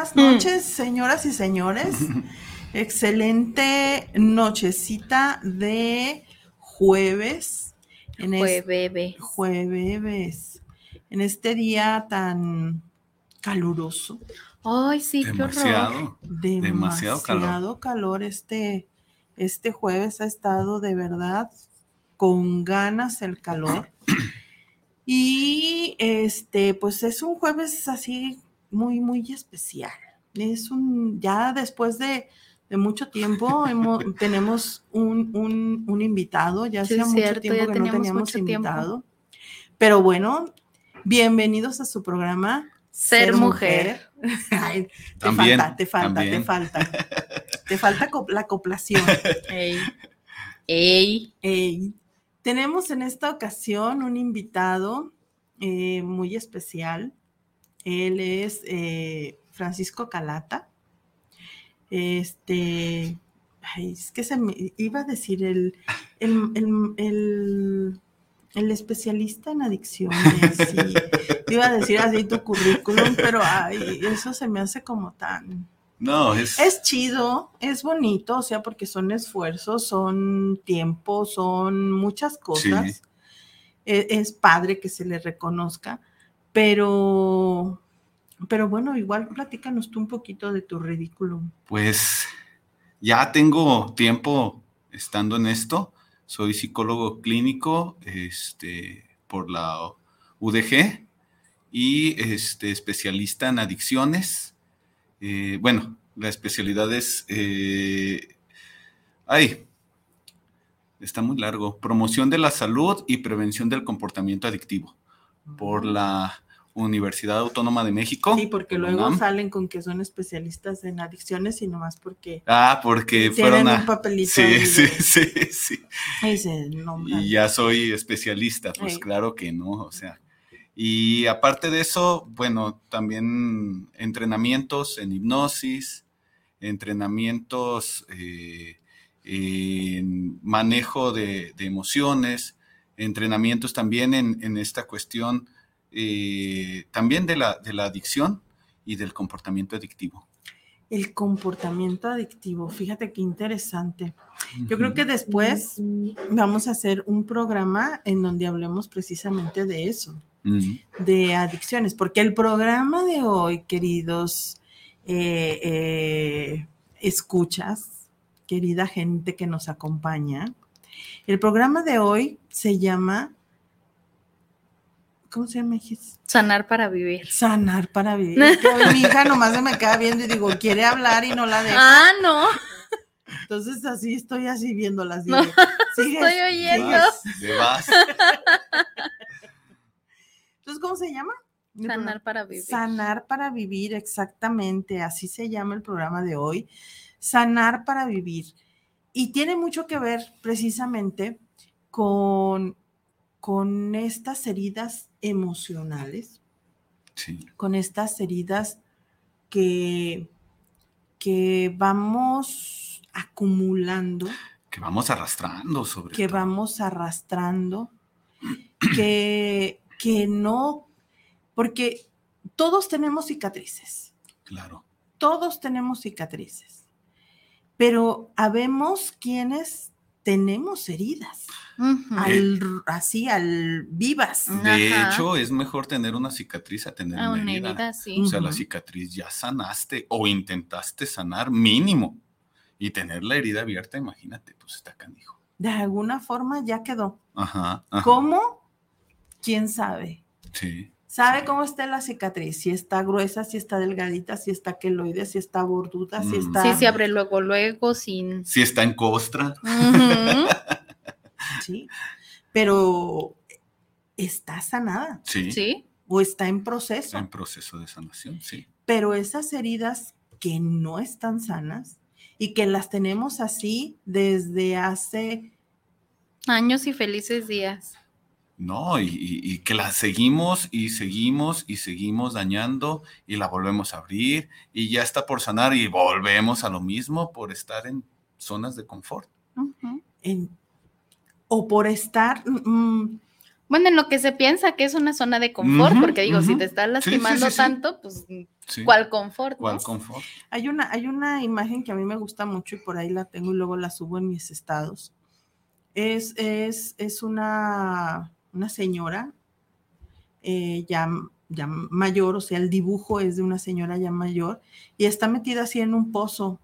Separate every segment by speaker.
Speaker 1: buenas noches, señoras y señores. Excelente nochecita de jueves.
Speaker 2: En jueves.
Speaker 1: jueves. En este día tan caluroso.
Speaker 2: Ay, sí,
Speaker 3: demasiado,
Speaker 1: qué Demasiado, calor. calor. Este, este jueves ha estado de verdad con ganas el calor. Y este, pues es un jueves así muy, muy especial. Es un, ya después de, mucho tiempo tenemos un, invitado, ya hacía mucho tiempo que no teníamos invitado. Pero bueno, bienvenidos a su programa
Speaker 2: Ser, Mujer.
Speaker 1: te falta, te falta, te falta. Te falta la acoplación.
Speaker 2: Ey. Ey.
Speaker 1: Ey. Tenemos en esta ocasión un invitado eh, muy especial. Él es eh, Francisco Calata. Este, es que se me iba a decir el, el, especialista en adicciones. iba a decir así tu currículum, pero ay, eso se me hace como tan.
Speaker 3: No, es.
Speaker 1: Es chido, es bonito, o sea, porque son esfuerzos, son tiempo, son muchas cosas. E, es padre que se le reconozca pero, pero bueno, igual platícanos tú un poquito de tu ridículo.
Speaker 3: Pues ya tengo tiempo estando en esto. Soy psicólogo clínico este, por la UDG y este, especialista en adicciones. Eh, bueno, la especialidad es... Eh, ay, está muy largo. Promoción de la salud y prevención del comportamiento adictivo por la Universidad Autónoma de México.
Speaker 1: Sí, porque luego salen con que son especialistas en adicciones y nomás porque.
Speaker 3: Ah, porque
Speaker 1: fueron un papelito.
Speaker 3: Sí, sí, sí, sí. Y ya soy especialista, pues claro que no, o sea. Y aparte de eso, bueno, también entrenamientos en hipnosis, entrenamientos eh, en manejo de emociones, entrenamientos también en, esta cuestión eh, también de la, de la adicción y del comportamiento adictivo.
Speaker 1: El comportamiento adictivo, fíjate qué interesante. Yo creo que después vamos a hacer un programa en donde hablemos precisamente de eso, de adicciones, porque el programa de hoy, queridos eh, eh, escuchas, querida gente que nos acompaña, el programa de hoy se llama ¿Cómo se llama?
Speaker 2: Sanar para vivir.
Speaker 1: Sanar para vivir. mi hija nomás se me queda viendo y digo, quiere hablar y no la dejo.
Speaker 2: Ah, no.
Speaker 1: Entonces así estoy así viéndolas.
Speaker 2: No, estoy oyendo.
Speaker 3: vas.
Speaker 1: Entonces, ¿cómo se llama?
Speaker 2: Sanar para vivir.
Speaker 1: Sanar para vivir, exactamente. Así se llama el programa de hoy. Sanar para vivir. Y tiene mucho que ver precisamente con con estas heridas emocionales, con estas heridas que, que vamos acumulando.
Speaker 3: Que vamos arrastrando sobre
Speaker 1: Que vamos arrastrando, que, que no, porque todos tenemos cicatrices.
Speaker 3: Claro.
Speaker 1: Todos tenemos cicatrices, pero habemos quienes tenemos heridas así, al vivas.
Speaker 3: De hecho, es mejor tener una cicatriz a tener una, herida. O sea, la cicatriz ya sanaste o intentaste sanar mínimo. Y tener la herida abierta, imagínate, pues está canijo.
Speaker 1: De alguna forma ya quedó. Ajá, ¿Cómo? ¿Quién sabe?
Speaker 3: Sí.
Speaker 1: ¿Sabe cómo está la cicatriz? Si está gruesa, si está delgadita, si está queloide, si está borduda, si está...
Speaker 2: Sí, se abre luego, luego, sin...
Speaker 3: Si está en costra.
Speaker 1: ¿sí? Pero está sanada.
Speaker 3: Sí.
Speaker 2: Sí.
Speaker 1: O está en proceso.
Speaker 3: En proceso de sanación, sí.
Speaker 1: Pero esas heridas que no están sanas y que las tenemos así desde hace
Speaker 2: años y felices días.
Speaker 3: No, y, que las seguimos y seguimos y seguimos dañando y la volvemos a abrir y ya está por sanar y volvemos a lo mismo por estar en zonas de confort.
Speaker 1: en, o por estar... Mm, mm,
Speaker 2: bueno, en lo que se piensa que es una zona de confort, porque digo, si te estás lastimando tanto, pues, ¿cuál confort?
Speaker 3: ¿Cuál confort?
Speaker 1: Hay una, hay una imagen que a mí me gusta mucho y por ahí la tengo y luego la subo en mis estados. Es, es, es una, una señora eh, ya, ya mayor, o sea, el dibujo es de una señora ya mayor y está metida así en un pozo.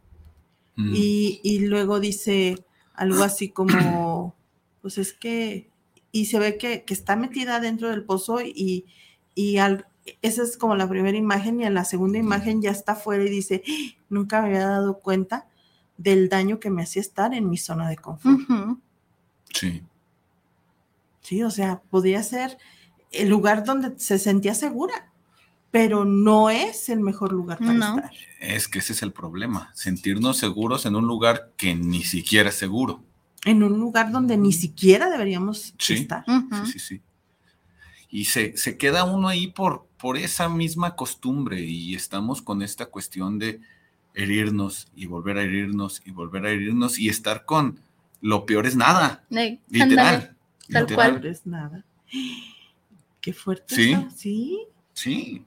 Speaker 1: Mm. Y, y luego dice algo así como pues es que, y se ve que, está metida dentro del pozo y, y al, esa es como la primera imagen y en la segunda imagen ya está afuera y dice, ¡Ah! nunca me había dado cuenta del daño que me hacía estar en mi zona de confort.
Speaker 3: Sí.
Speaker 1: Sí, o sea, podría ser el lugar donde se sentía segura, pero no es el mejor lugar para estar.
Speaker 3: Es que ese es el problema, sentirnos seguros en un lugar que ni siquiera es seguro
Speaker 1: en un lugar donde ni siquiera deberíamos estar.
Speaker 3: Sí, sí, sí. Y se, queda uno ahí por, por esa misma costumbre y estamos con esta cuestión de herirnos y volver a herirnos y volver a herirnos y estar con lo peor es nada. literal.
Speaker 2: Tal cual.
Speaker 1: es nada. Qué fuerte.
Speaker 3: Sí.
Speaker 1: Sí.
Speaker 3: Sí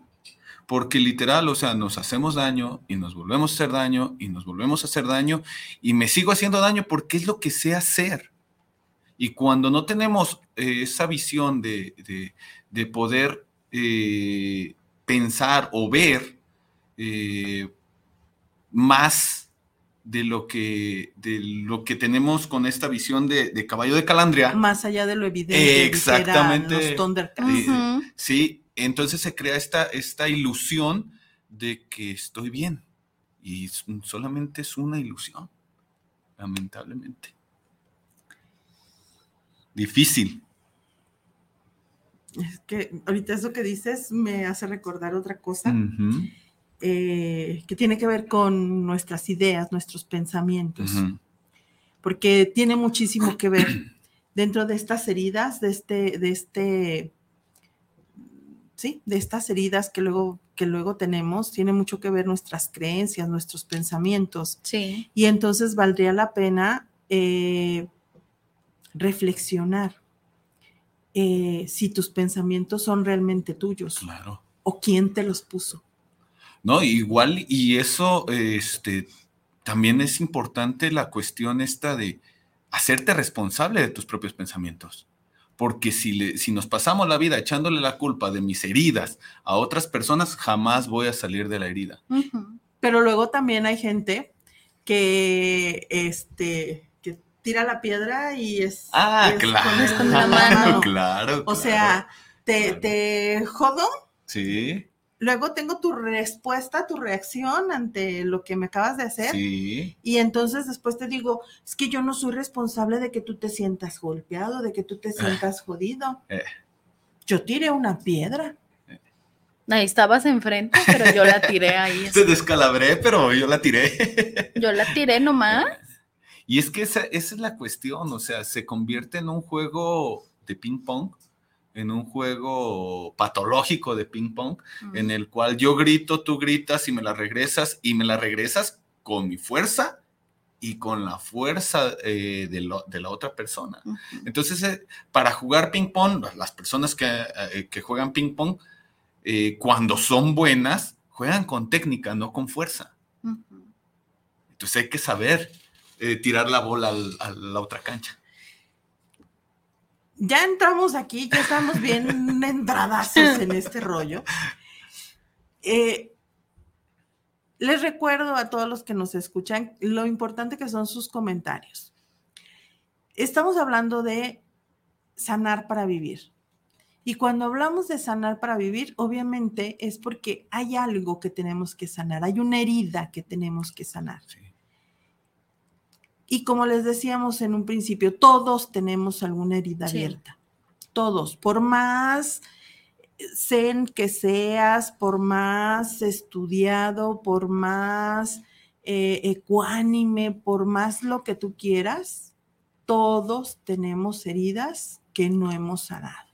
Speaker 3: porque literal, o sea, nos hacemos daño y nos volvemos a hacer daño y nos volvemos a hacer daño y me sigo haciendo daño porque es lo que sé hacer. Y cuando no tenemos eh, esa visión de, poder eh, pensar o ver eh, más de lo que de lo que tenemos con esta visión de, caballo de calandria.
Speaker 1: Más allá de lo evidente.
Speaker 3: Exactamente. Sí, entonces se crea esta, esta ilusión de que estoy bien. Y solamente es una ilusión, lamentablemente. Difícil.
Speaker 1: Es que ahorita eso que dices me hace recordar otra cosa eh, que tiene que ver con nuestras ideas, nuestros pensamientos, porque tiene muchísimo que ver dentro de estas heridas, de este, de este ¿sí? De estas heridas que luego, que luego tenemos, tiene mucho que ver nuestras creencias, nuestros pensamientos.
Speaker 2: Sí.
Speaker 1: Y entonces valdría la pena eh, reflexionar eh, si tus pensamientos son realmente tuyos.
Speaker 3: Claro.
Speaker 1: O quién te los puso.
Speaker 3: No, igual, y eso, este, también es importante la cuestión esta de hacerte responsable de tus propios pensamientos. Porque si, le, si nos pasamos la vida echándole la culpa de mis heridas a otras personas, jamás voy a salir de la herida.
Speaker 1: Pero luego también hay gente que, este, que tira la piedra y es...
Speaker 3: Ah, claro. Con la mano. claro,
Speaker 1: O sea, te, te jodo.
Speaker 3: Sí
Speaker 1: luego tengo tu respuesta, tu reacción ante lo que me acabas de hacer.
Speaker 3: Sí.
Speaker 1: Y entonces después te digo, es que yo no soy responsable de que tú te sientas golpeado, de que tú te sientas jodido.
Speaker 3: Eh.
Speaker 1: Yo tiré una piedra.
Speaker 2: Ahí estabas enfrente, pero yo la tiré ahí.
Speaker 3: Te descalabré, pero yo la tiré.
Speaker 2: Yo la tiré nomás.
Speaker 3: Y es que esa, esa es la cuestión, o sea, se convierte en un juego de ping pong en un juego patológico de ping pong, en el cual yo grito, tú gritas y me la regresas y me la regresas con mi fuerza y con la fuerza eh, de, la otra persona. Entonces, eh, para jugar ping pong, las personas que, eh, juegan ping pong, cuando son buenas, juegan con técnica, no con fuerza. Entonces hay que saber tirar la bola a la otra cancha
Speaker 1: ya entramos aquí, ya estamos bien entradazos en este rollo. Eh, les recuerdo a todos los que nos escuchan lo importante que son sus comentarios. Estamos hablando de sanar para vivir. Y cuando hablamos de sanar para vivir, obviamente es porque hay algo que tenemos que sanar, hay una herida que tenemos que sanar. Y como les decíamos en un principio, todos tenemos alguna herida abierta. Todos. Por más zen que seas, por más estudiado, por más eh, ecuánime, por más lo que tú quieras, todos tenemos heridas que no hemos sanado.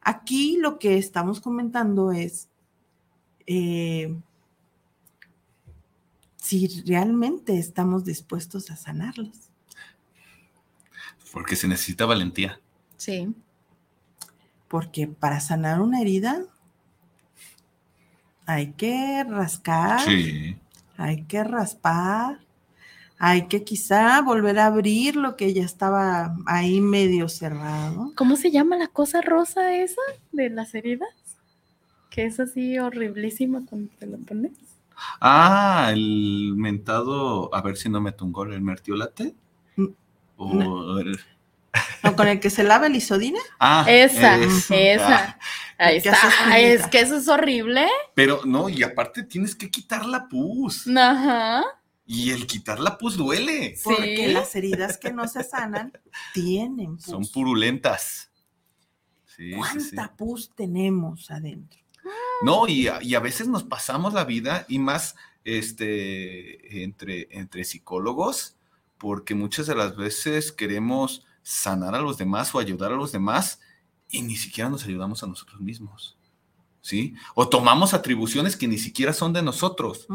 Speaker 1: Aquí lo que estamos comentando es eh, si realmente estamos dispuestos a sanarlos.
Speaker 3: Porque se necesita valentía.
Speaker 2: Sí.
Speaker 1: Porque para sanar una herida hay que rascar,
Speaker 3: sí.
Speaker 1: hay que raspar, hay que quizá volver a abrir lo que ya estaba ahí medio cerrado.
Speaker 2: ¿Cómo se llama la cosa rosa esa de las heridas? Que es así horriblísima cuando te lo pones.
Speaker 3: Ah, el mentado, a ver si no me un el mertiolate. Mm, o
Speaker 1: con el que se lava el isodina?
Speaker 2: Ah, esa, esa. Ahí está. es que eso es horrible.
Speaker 3: Pero no, y aparte tienes que quitar la pus.
Speaker 2: Ajá.
Speaker 3: Y el quitar la pus duele.
Speaker 1: Porque las heridas que no se sanan tienen pus.
Speaker 3: Son purulentas.
Speaker 1: ¿Cuánta pus tenemos adentro?
Speaker 3: No, y a, veces nos pasamos la vida y más este, entre, entre psicólogos, porque muchas de las veces queremos sanar a los demás o ayudar a los demás y ni siquiera nos ayudamos a nosotros mismos. ¿Sí? O tomamos atribuciones que ni siquiera son de nosotros.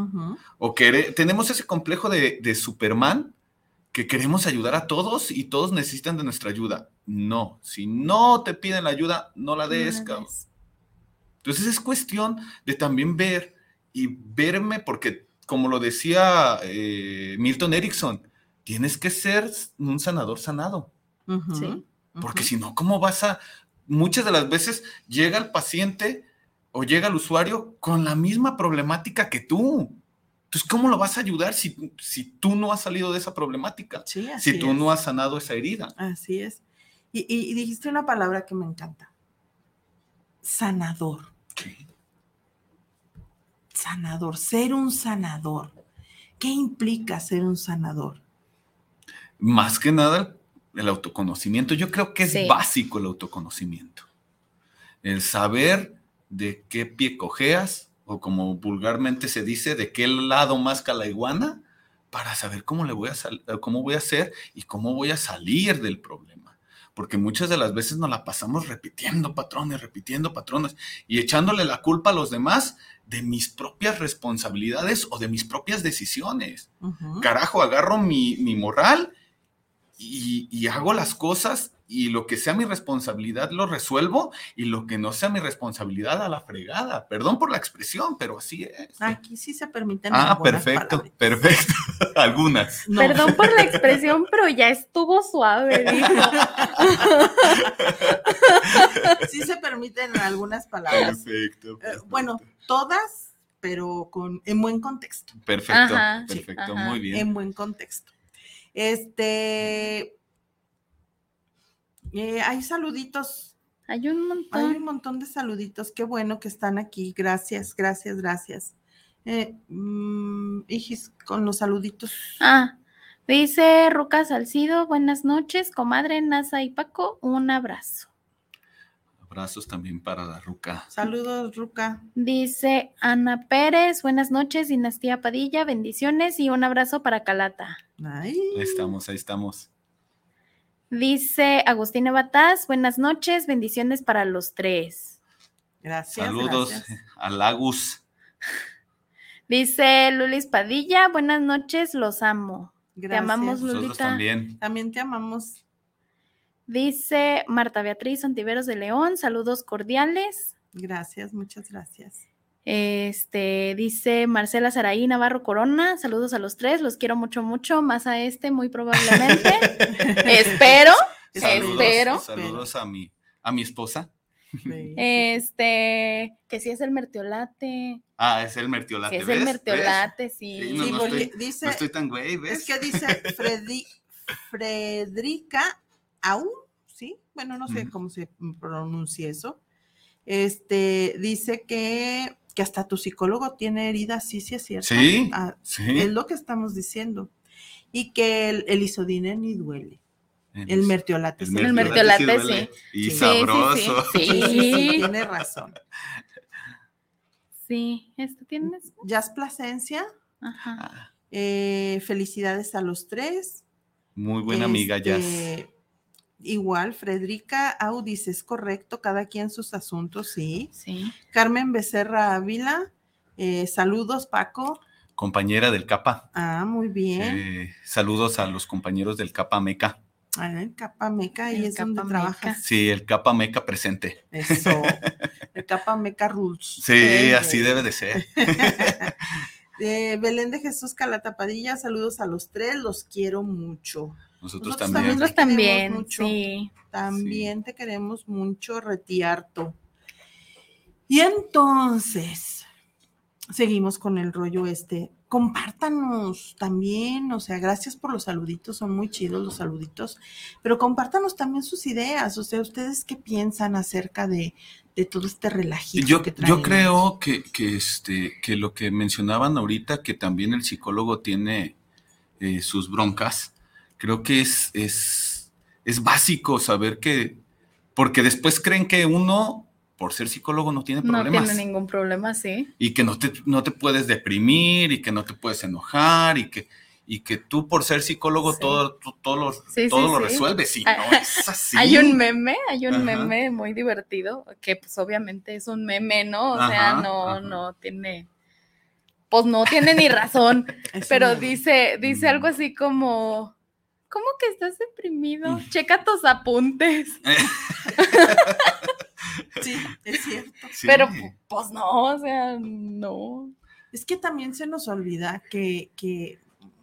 Speaker 3: O que tenemos ese complejo de, Superman que queremos ayudar a todos y todos necesitan de nuestra ayuda. No, si no te piden la ayuda, no la des, cabrón. Entonces es cuestión de también ver y verme, porque como lo decía eh, Milton Erickson, tienes que ser un sanador sanado.
Speaker 2: Sí.
Speaker 3: Porque si no, ¿cómo vas a... Muchas de las veces llega el paciente o llega el usuario con la misma problemática que tú. Entonces, ¿cómo lo vas a ayudar si, si tú no has salido de esa problemática? si tú no has sanado esa herida.
Speaker 1: Así es. y dijiste una palabra que me encanta. Sanador. Sanador, ser un sanador. ¿Qué implica ser un sanador?
Speaker 3: Más que nada el autoconocimiento. Yo creo que es básico el autoconocimiento. El saber de qué pie cojeas, o como vulgarmente se dice, de qué lado más la iguana, para saber cómo le voy a cómo voy a hacer y cómo voy a salir del problema porque muchas de las veces nos la pasamos repitiendo patrones, repitiendo patrones y echándole la culpa a los demás de mis propias responsabilidades o de mis propias decisiones. Carajo, agarro mi, moral y, hago las cosas y lo que sea mi responsabilidad lo resuelvo y lo que no sea mi responsabilidad a la fregada. Perdón por la expresión, pero así es.
Speaker 1: Aquí sí se permiten.
Speaker 3: Ah, perfecto, perfecto. Algunas.
Speaker 2: Perdón por la expresión, pero ya estuvo suave, dijo.
Speaker 1: sí se permiten algunas palabras. Perfecto. Eh, bueno, todas, pero con en buen contexto.
Speaker 3: Perfecto, perfecto, muy bien.
Speaker 1: En buen contexto. Este, eh, hay saluditos.
Speaker 2: Hay un montón.
Speaker 1: Hay un montón de saluditos. Qué bueno que están aquí. Gracias, gracias, gracias. Eh, mm, con los saluditos.
Speaker 2: Ah, dice Ruca Salcido, buenas noches, comadre Nasa y Paco, un abrazo.
Speaker 3: Abrazos también para la Ruca.
Speaker 1: Saludos, Ruca.
Speaker 2: Dice Ana Pérez, buenas noches, Dinastía Padilla, bendiciones y un abrazo para Calata.
Speaker 3: Ahí estamos, ahí estamos.
Speaker 2: Dice Agustina Bataz, buenas noches, bendiciones para los tres.
Speaker 1: Gracias.
Speaker 3: Saludos a Lagus.
Speaker 2: Dice Lulis Padilla, buenas noches, los amo. Te amamos, Lulita.
Speaker 3: también.
Speaker 1: También te amamos.
Speaker 2: Dice Marta Beatriz Antiveros de León, saludos cordiales.
Speaker 1: Gracias, muchas gracias.
Speaker 2: Este, dice Marcela Saraí Navarro Corona, saludos a los tres, los quiero mucho, mucho, más a este muy probablemente. espero, espero.
Speaker 3: Saludos a mi, a mi esposa.
Speaker 2: Este, que sí es el mertiolate.
Speaker 3: Ah, es el mertiolate.
Speaker 2: es el mertiolate, sí.
Speaker 3: sí, no, estoy, dice, no estoy tan güey, ¿ves?
Speaker 1: Es que dice Fredi, Frederica Aún, ¿sí? Bueno, no sé cómo se pronuncia eso. Este, dice que que hasta tu psicólogo tiene heridas, sí, sí es cierto.
Speaker 3: Sí,
Speaker 1: ah, Es lo que estamos diciendo. Y que el, el isodine ni duele. El, mertiolate.
Speaker 2: El, el mertiolate, sí.
Speaker 3: Y sabroso.
Speaker 1: Sí, sí, tiene razón.
Speaker 2: Sí, ¿esto tienes?
Speaker 1: Jazz Plasencia. Ajá. Eh, felicidades a los tres.
Speaker 3: Muy buena amiga, Jazz.
Speaker 1: Igual, Frederica Audis, es correcto, cada quien sus asuntos, sí.
Speaker 2: Sí.
Speaker 1: Carmen Becerra Ávila, eh, saludos, Paco.
Speaker 3: Compañera del CAPA.
Speaker 1: Ah, muy bien.
Speaker 3: Eh, saludos a los compañeros del CAPA Meca.
Speaker 1: Ah, el CAPA Meca, ahí es donde trabajas.
Speaker 3: Sí, el CAPA Meca presente.
Speaker 1: Eso, el CAPA Meca Rules.
Speaker 3: Sí, así debe de ser.
Speaker 1: Belén de Jesús Calatapadilla, saludos a los tres, los quiero mucho.
Speaker 3: Nosotros, también.
Speaker 2: Nosotros también, sí.
Speaker 1: También te queremos mucho, Retiarto. Y entonces, seguimos con el rollo este. Compártanos también, o sea, gracias por los saluditos, son muy chidos los saluditos, pero compártanos también sus ideas, o sea, ustedes qué piensan acerca de, todo este relajito
Speaker 3: yo,
Speaker 1: que
Speaker 3: Yo creo que, que, este, que lo que mencionaban ahorita, que también el psicólogo tiene eh, sus broncas, creo que es, es, es básico saber que, porque después creen que uno, por ser psicólogo, no tiene problemas.
Speaker 2: No tiene ningún problema, sí.
Speaker 3: Y que no te, no te puedes deprimir y que no te puedes enojar y que, y que tú por ser psicólogo todo, todo, lo, todo lo resuelves. Y no es así.
Speaker 2: Hay un meme, hay un meme muy divertido, que pues obviamente es un meme, ¿no? O sea, no, no tiene pues no tiene ni razón, pero dice, dice algo así como, ¿Cómo que estás deprimido? Mm. Checa tus apuntes.
Speaker 1: sí, es cierto.
Speaker 2: Pero pues no, o sea, no.
Speaker 1: Es que también se nos olvida que, que,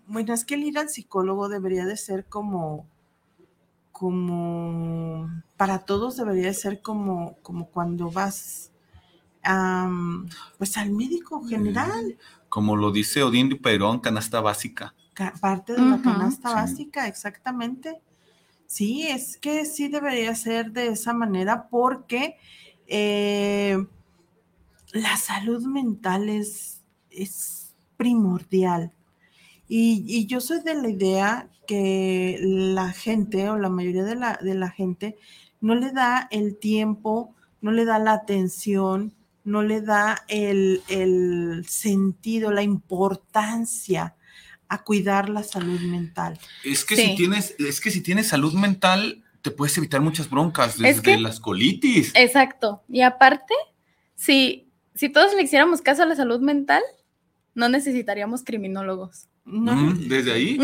Speaker 1: bueno, es que el ir al psicólogo debería de ser como, como, para todos debería de ser como, como cuando vas, pues al médico general.
Speaker 3: Como lo dice Odín Perón, canasta básica
Speaker 1: parte de la canasta básica, exactamente. Sí, es que sí debería ser de esa manera porque eh, la salud mental es, es primordial. Y, yo soy de la idea que la gente o la mayoría de la, de la gente no le da el tiempo, no le da la atención, no le da el, el sentido, la importancia a cuidar la salud mental.
Speaker 3: Es que si tienes, es que si tienes salud mental, te puedes evitar muchas broncas, desde las colitis.
Speaker 2: Exacto. Y aparte, si, si todos le hiciéramos caso a la salud mental, no necesitaríamos criminólogos.
Speaker 3: desde ahí,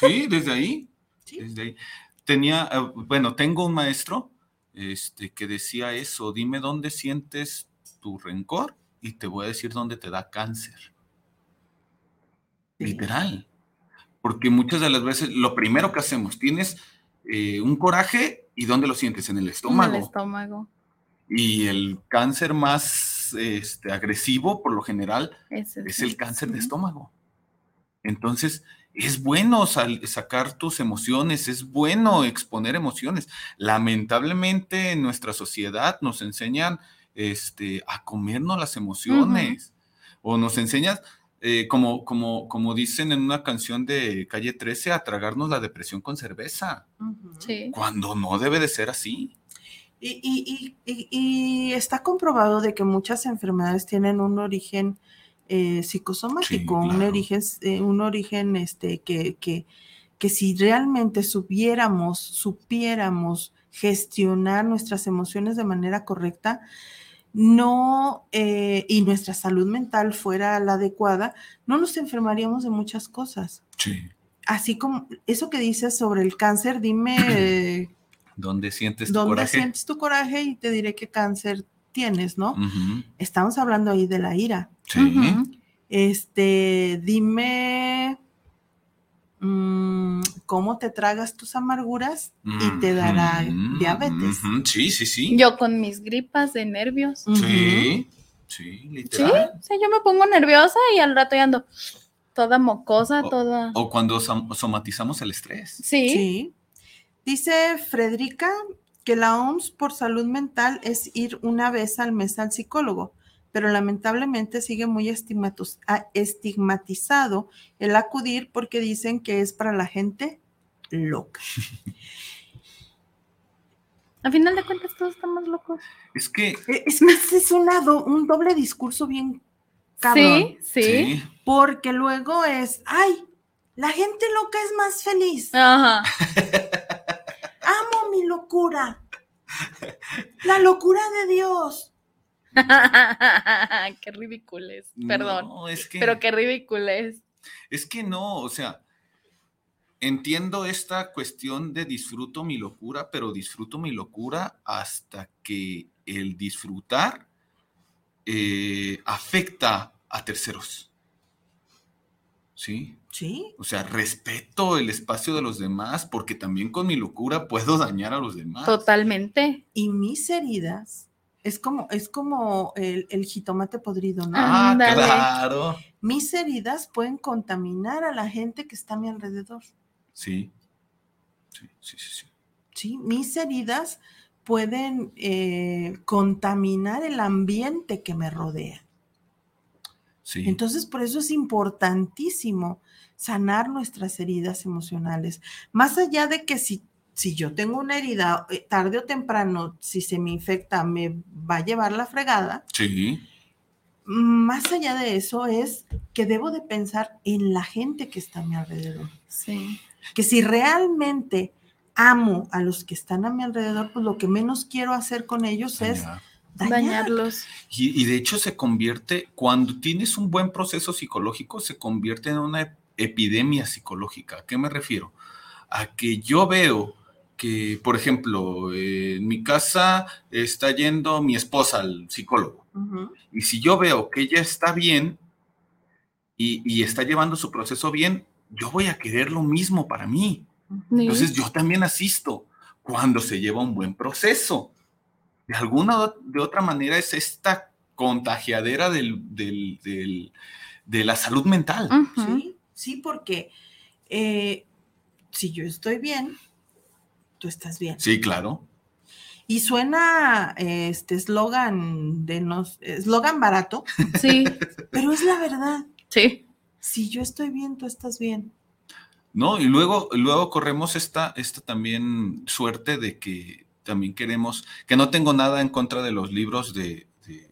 Speaker 3: sí, desde ahí. Desde ahí. tenía, eh, bueno, tengo un maestro este, que decía eso, dime dónde sientes tu rencor y te voy a decir dónde te da cáncer. Literal. Porque muchas de las veces lo primero que hacemos, tienes eh, un coraje y ¿dónde lo sientes? En el estómago. En
Speaker 2: el estómago.
Speaker 3: Y el cáncer más este, agresivo, por lo general, es, el cáncer de estómago. Entonces, es bueno sacar tus emociones, es bueno exponer emociones. Lamentablemente en nuestra sociedad nos enseñan este, a comernos las emociones o nos enseñan, eh, como, como, como dicen en una canción de Calle 13, a tragarnos la depresión con cerveza, cuando no debe de ser así.
Speaker 1: y, está comprobado de que muchas enfermedades tienen un origen eh, psicosomático, un origen, eh, un origen este, que, que, que si realmente supiéramos, supiéramos gestionar nuestras emociones de manera correcta, no, eh, y nuestra salud mental fuera la adecuada, no nos enfermaríamos de muchas cosas.
Speaker 3: Sí.
Speaker 1: Así como eso que dices sobre el cáncer, dime...
Speaker 3: ¿Dónde sientes tu
Speaker 1: ¿dónde
Speaker 3: coraje?
Speaker 1: sientes tu coraje? Y te diré qué cáncer tienes, ¿no? Estamos hablando ahí de la ira.
Speaker 3: Sí.
Speaker 1: Este, dime cómo te tragas tus amarguras y te dará diabetes.
Speaker 3: Sí, sí, sí.
Speaker 2: Yo con mis gripas de nervios.
Speaker 3: Sí, sí, literal.
Speaker 2: Sí, yo me pongo nerviosa y al rato ya ando toda mocosa, toda.
Speaker 3: O cuando somatizamos el estrés.
Speaker 2: Sí.
Speaker 1: Sí. Dice Frederica que la OMS por salud mental es ir una vez al mes al psicólogo, pero lamentablemente sigue muy estigmatizado el acudir porque dicen que es para la gente loca.
Speaker 2: Al final de cuentas todos estamos locos.
Speaker 3: Es que...
Speaker 1: E, es más, es una un doble discurso bien cabrón.
Speaker 2: Sí, sí,
Speaker 1: Porque luego es, ay, la gente loca es más feliz.
Speaker 2: Ajá.
Speaker 1: Amo mi locura. La locura de Dios.
Speaker 2: qué ridículo es. Perdón. es que, pero qué ridículo es.
Speaker 3: Es que no, o sea, entiendo esta cuestión de disfruto mi locura, pero disfruto mi locura hasta que el disfrutar eh, afecta a terceros. ¿Sí?
Speaker 1: Sí.
Speaker 3: O sea, respeto el espacio de los demás porque también con mi locura puedo dañar a los demás.
Speaker 2: Totalmente.
Speaker 1: Y mis heridas es como, es como el, jitomate podrido, ¿no?
Speaker 3: Ah, claro.
Speaker 1: Mis heridas pueden contaminar a la gente que está a mi alrededor.
Speaker 3: Sí. Sí, sí, sí.
Speaker 1: Sí, mis heridas pueden eh, contaminar el ambiente que me rodea.
Speaker 3: Sí.
Speaker 1: Entonces, por eso es importantísimo sanar nuestras heridas emocionales. Más allá de que si, si yo tengo una herida, eh, tarde o temprano, si se me infecta, me va a llevar la fregada.
Speaker 3: Sí.
Speaker 1: Más allá de eso es que debo de pensar en la gente que está a mi alrededor.
Speaker 2: Sí.
Speaker 1: Que si realmente amo a los que están a mi alrededor, pues lo que menos quiero hacer con ellos es dañarlos.
Speaker 3: Y, y, de hecho se convierte, cuando tienes un buen proceso psicológico, se convierte en una epidemia psicológica. ¿A qué me refiero? A que yo veo que, por ejemplo, en mi casa está yendo mi esposa al psicólogo. Y si yo veo que ella está bien y, está llevando su proceso bien, yo voy a querer lo mismo para mí. Entonces yo también asisto cuando se lleva un buen proceso. De alguna de otra manera es esta contagiadera del, de la salud mental.
Speaker 1: ¿sí? ¿sí? Porque eh, si yo estoy bien, tú estás bien.
Speaker 3: Sí, claro.
Speaker 1: Y suena este eslogan de nos, eslogan barato.
Speaker 2: Sí.
Speaker 1: Pero es la verdad.
Speaker 2: Sí.
Speaker 1: Si yo estoy bien, tú estás bien.
Speaker 3: No, y luego, luego corremos esta, esta también suerte de que también queremos, que no tengo nada en contra de los libros de, de,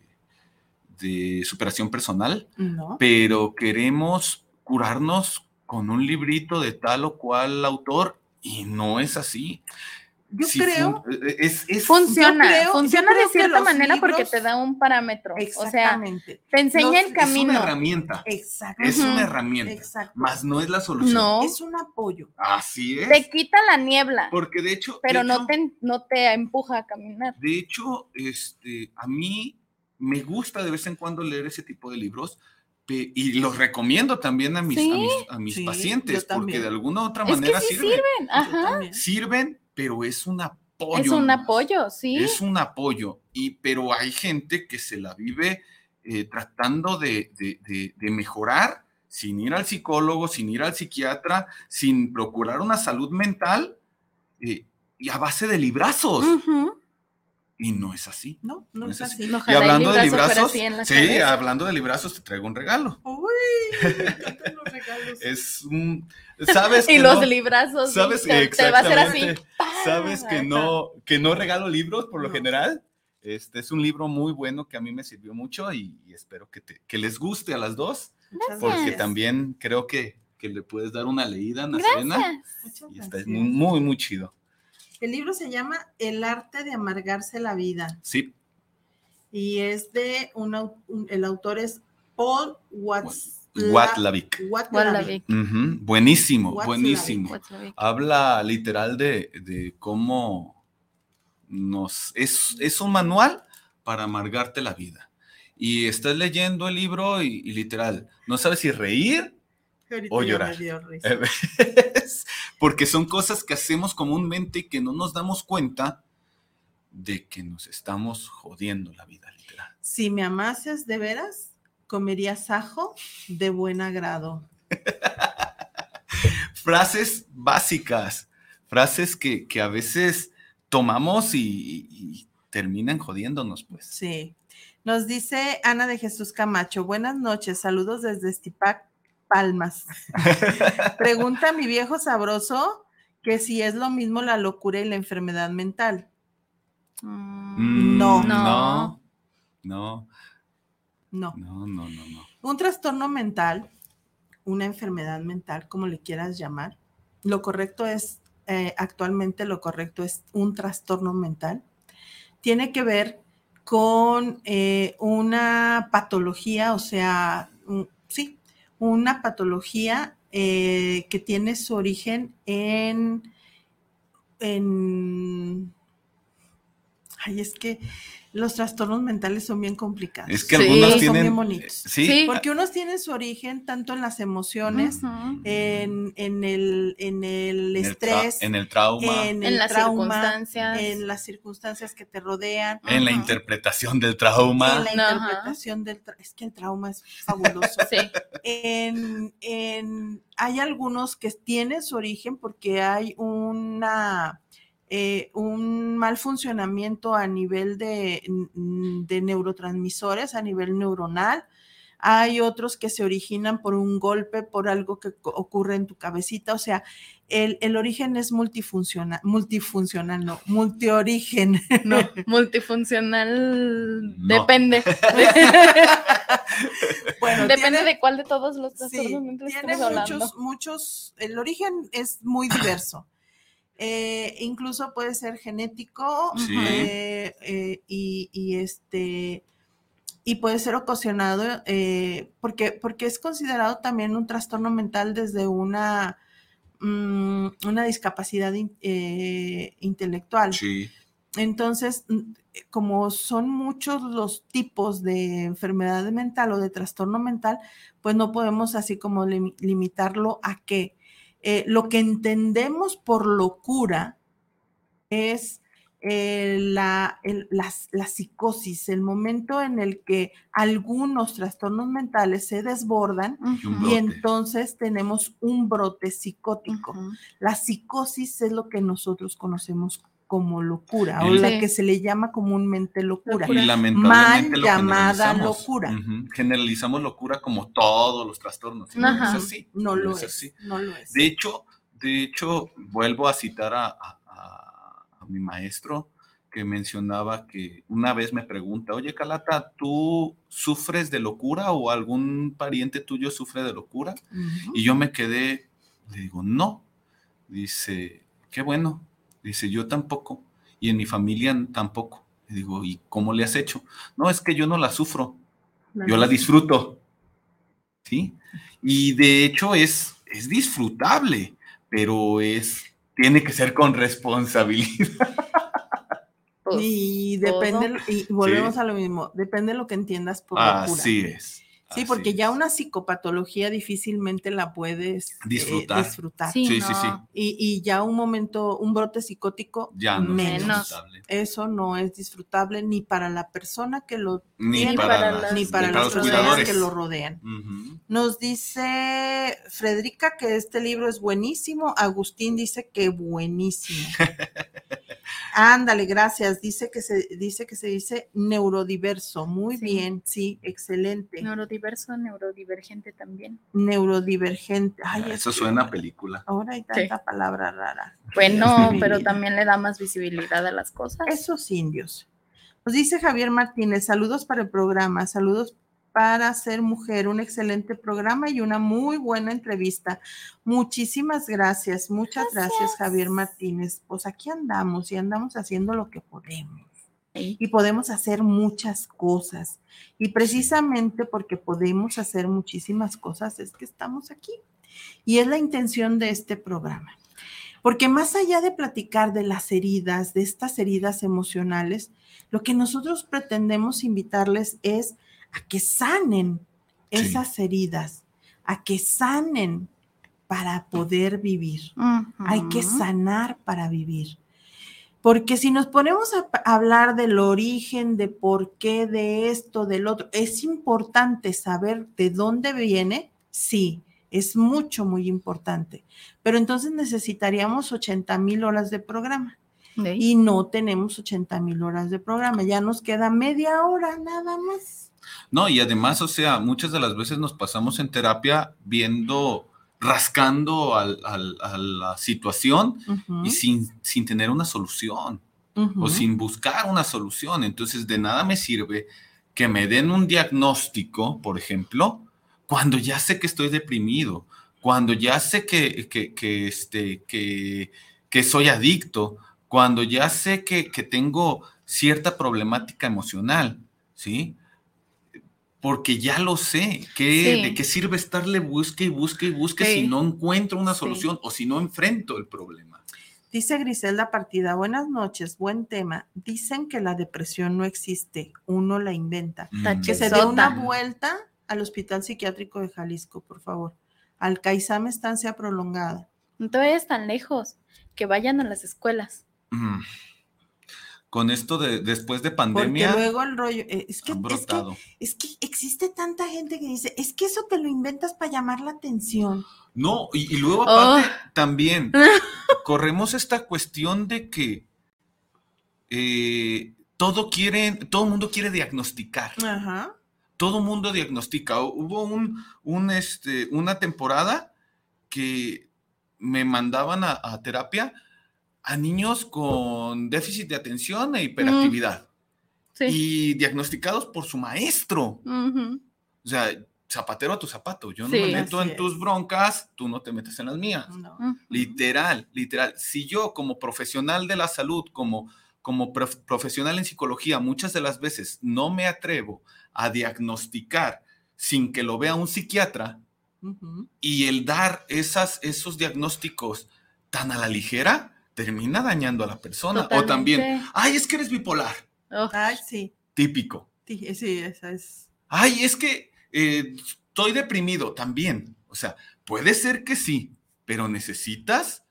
Speaker 3: de superación personal,
Speaker 1: no.
Speaker 3: pero queremos curarnos con un librito de tal o cual autor y no es así.
Speaker 1: yo creo.
Speaker 3: Eh, es, es,
Speaker 2: funciona, funciona de cierta manera porque te da un parámetro. Exactamente. O sea, te enseña el camino.
Speaker 3: Es una herramienta. Exacto. Es una herramienta. Exacto. Más no es la solución.
Speaker 1: No. Es un apoyo.
Speaker 3: Así es.
Speaker 2: Te quita la niebla.
Speaker 3: Porque de hecho.
Speaker 2: Pero no, te, no te empuja a caminar.
Speaker 3: De hecho, este, a mí me gusta de vez en cuando leer ese tipo de libros y los recomiendo también a mis, a mis, pacientes, porque de alguna u otra manera
Speaker 2: sirven.
Speaker 3: Sirven, pero es un apoyo.
Speaker 2: Es un apoyo, sí.
Speaker 3: Es un apoyo, y, pero hay gente que se la vive eh, tratando de, mejorar sin ir al psicólogo, sin ir al psiquiatra, sin procurar una salud mental eh, y a base de librazos. Y no es así.
Speaker 1: No, no, es así.
Speaker 3: Y hablando de librazos, sí, hablando de librazos, te traigo un regalo.
Speaker 1: Uy, los regalos.
Speaker 3: es un, sabes
Speaker 2: que Y los librazos,
Speaker 3: sabes
Speaker 2: te, te, va a hacer así.
Speaker 3: Sabes que no, que no regalo libros por lo general. Este es un libro muy bueno que a mí me sirvió mucho y, espero que, te, que les guste a las dos, porque también creo que, que le puedes dar una leída, Nazarena. Y está muy, muy chido.
Speaker 1: El libro se llama El arte de amargarse la vida.
Speaker 3: Sí.
Speaker 1: Y es de un, el autor es Paul Watts.
Speaker 3: Watlavik. Buenísimo, buenísimo. Habla literal de, cómo nos es, es, un manual para amargarte la vida. Y estás leyendo el libro y literal, no sabes si reír o llorar. Porque son cosas que hacemos comúnmente y que no nos damos cuenta de que nos estamos jodiendo la vida, literal.
Speaker 1: Si me amases de veras, comerías ajo de buen agrado.
Speaker 3: frases básicas, frases que, a veces tomamos y, y, terminan jodiéndonos, pues.
Speaker 1: Sí. Nos dice Ana de Jesús Camacho, buenas noches, saludos desde Estipac, palmas. Pregunta mi viejo sabroso que si es lo mismo la locura y la enfermedad mental.
Speaker 3: Mm, no. No. No.
Speaker 1: No.
Speaker 3: No, no, no,
Speaker 1: Un trastorno mental, una enfermedad mental, como le quieras llamar, lo correcto es, eh, actualmente lo correcto es un trastorno mental. Tiene que ver con eh, una patología, o sea, sí, una patología eh, que tiene su origen en, en, ay, es que los trastornos mentales son bien complicados.
Speaker 3: Es que algunos tienen. Son
Speaker 1: bien bonitos. Sí. Porque unos tienen su origen tanto en las emociones, en, el, en el estrés,
Speaker 3: en el trauma,
Speaker 1: en, las circunstancias, en las circunstancias que te rodean,
Speaker 3: en la interpretación del trauma.
Speaker 1: En la interpretación del trauma. Es que el trauma es fabuloso. sí. En, hay algunos que tienen su origen porque hay una eh, un mal funcionamiento a nivel de, neurotransmisores, a nivel neuronal. Hay otros que se originan por un golpe, por algo que ocurre en tu cabecita. O sea, el, origen es multifuncional, multifuncional, no, multiorigen.
Speaker 2: No, multifuncional depende. bueno, depende de cuál de todos los trastornos
Speaker 1: sí, tiene muchos, muchos, el origen es muy diverso. Eh, incluso puede ser genético eh, eh, y, este y puede ser ocasionado porque, porque es considerado también un trastorno mental desde una, mm, una discapacidad intelectual. Entonces, mm, como son muchos los tipos de enfermedad mental o de trastorno mental, pues no podemos así como limitarlo a que eh, lo que entendemos por locura es eh, la, la, psicosis, el momento en el que algunos trastornos mentales se desbordan y entonces tenemos un brote psicótico. La psicosis es lo que nosotros conocemos como locura, o la que se le llama comúnmente locura, mal llamada locura.
Speaker 3: Generalizamos locura como todos los trastornos. No es
Speaker 1: así. No, lo es, no lo es.
Speaker 3: De hecho, de hecho, vuelvo a citar a, mi maestro que mencionaba que una vez me pregunta, oye Calata, ¿tú sufres de locura o algún pariente tuyo sufre de locura? Y yo me quedé, le digo, no. Dice, qué bueno, Dice, yo tampoco, y en mi familia tampoco. Y digo, ¿y cómo le has hecho? No, es que yo no la sufro, yo la disfruto. ¿Sí? Y de hecho es, es disfrutable, pero es, tiene que ser con responsabilidad.
Speaker 1: y depende, y volvemos a lo mismo, depende de lo que entiendas por
Speaker 3: locura. Así es.
Speaker 1: Sí, porque ya una psicopatología difícilmente la puedes eh, disfrutar.
Speaker 3: Sí, sí, sí,
Speaker 1: Y, ya un momento, un brote psicótico,
Speaker 3: ya no menos.
Speaker 1: Eso no es disfrutable ni para la persona que lo
Speaker 3: ni tiene, para,
Speaker 1: ni para, las personas que lo rodean. Nos dice Frederica que este libro es buenísimo. Agustín dice que buenísimo. Ándale, gracias. Dice que se dice que se dice neurodiverso. Muy bien, sí, excelente.
Speaker 2: Neurodiverso, neurodivergente también.
Speaker 1: Neurodivergente. Ay,
Speaker 3: eso suena a película.
Speaker 1: Ahora hay tanta palabra rara.
Speaker 2: Bueno, pero también le da más visibilidad a las cosas.
Speaker 1: Esos indios. Nos dice Javier Martínez, saludos para el programa, saludos para ser mujer. Un excelente programa y una muy buena entrevista. Muchísimas gracias, muchas gracias, Javier Martínez. Pues aquí andamos y andamos haciendo lo que podemos. Y podemos hacer muchas cosas. Y precisamente porque podemos hacer muchísimas cosas es que estamos aquí. Y es la intención de este programa. Porque más allá de platicar de las heridas, de estas heridas emocionales, lo que nosotros pretendemos invitarles es a que sanen esas heridas, a que sanen para poder vivir. Hay que sanar para vivir. Porque si nos ponemos a hablar del origen, de por qué, de esto, del otro, es importante saber de dónde viene, sí, es mucho, muy importante. Pero entonces necesitaríamos 80 mil horas de programa. Y no tenemos 80 mil horas de programa, ya nos queda media hora nada más.
Speaker 3: No, y además, o sea, muchas de las veces nos pasamos en terapia viendo, rascando a la situación y sin, sin, tener una solución o sin buscar una solución. Entonces, de nada me sirve que me den un diagnóstico, por ejemplo, cuando ya sé que estoy deprimido, cuando ya sé que, que, este, que, que soy adicto, cuando ya sé que, que tengo cierta problemática emocional, ¿sí? Porque ya lo sé. ¿De qué sirve estarle busque y busque y busque si no encuentro una solución o si no enfrento el problema?
Speaker 1: Dice Griselda Partida, buenas noches, buen tema. Dicen que la depresión no existe, uno la inventa. Mm. Que se dé una vuelta al Hospital Psiquiátrico de Jalisco, por favor. Al CAISAM estancia prolongada.
Speaker 2: No te vayas tan lejos, que vayan a las escuelas. Mm
Speaker 3: con esto de después de pandemia.
Speaker 1: Porque luego el rollo, eh, es que, es que, existe tanta gente que dice, es que eso te lo inventas para llamar la atención.
Speaker 3: No, y, luego aparte oh. también corremos esta cuestión de que eh, todo quiere, todo el mundo quiere diagnosticar. Ajá. Todo el mundo diagnostica. Hubo un, un, este, una temporada que me mandaban a terapia a niños con déficit de atención e hiperactividad. Y diagnosticados por su maestro. O sea, zapatero a tu zapato. Yo no me meto en tus broncas, tú no te metes en las mías. Literal, literal. Si yo como profesional de la salud, como, como profesional en psicología, muchas de las veces no me atrevo a diagnosticar sin que lo vea un psiquiatra y el dar esas, esos diagnósticos tan a la ligera, termina dañando a la persona. O también, ay, es que eres bipolar.
Speaker 1: Ay, sí.
Speaker 3: Típico.
Speaker 1: Sí, esa es.
Speaker 3: Ay, es que eh, estoy deprimido también. O sea, puede ser que sí, pero necesitas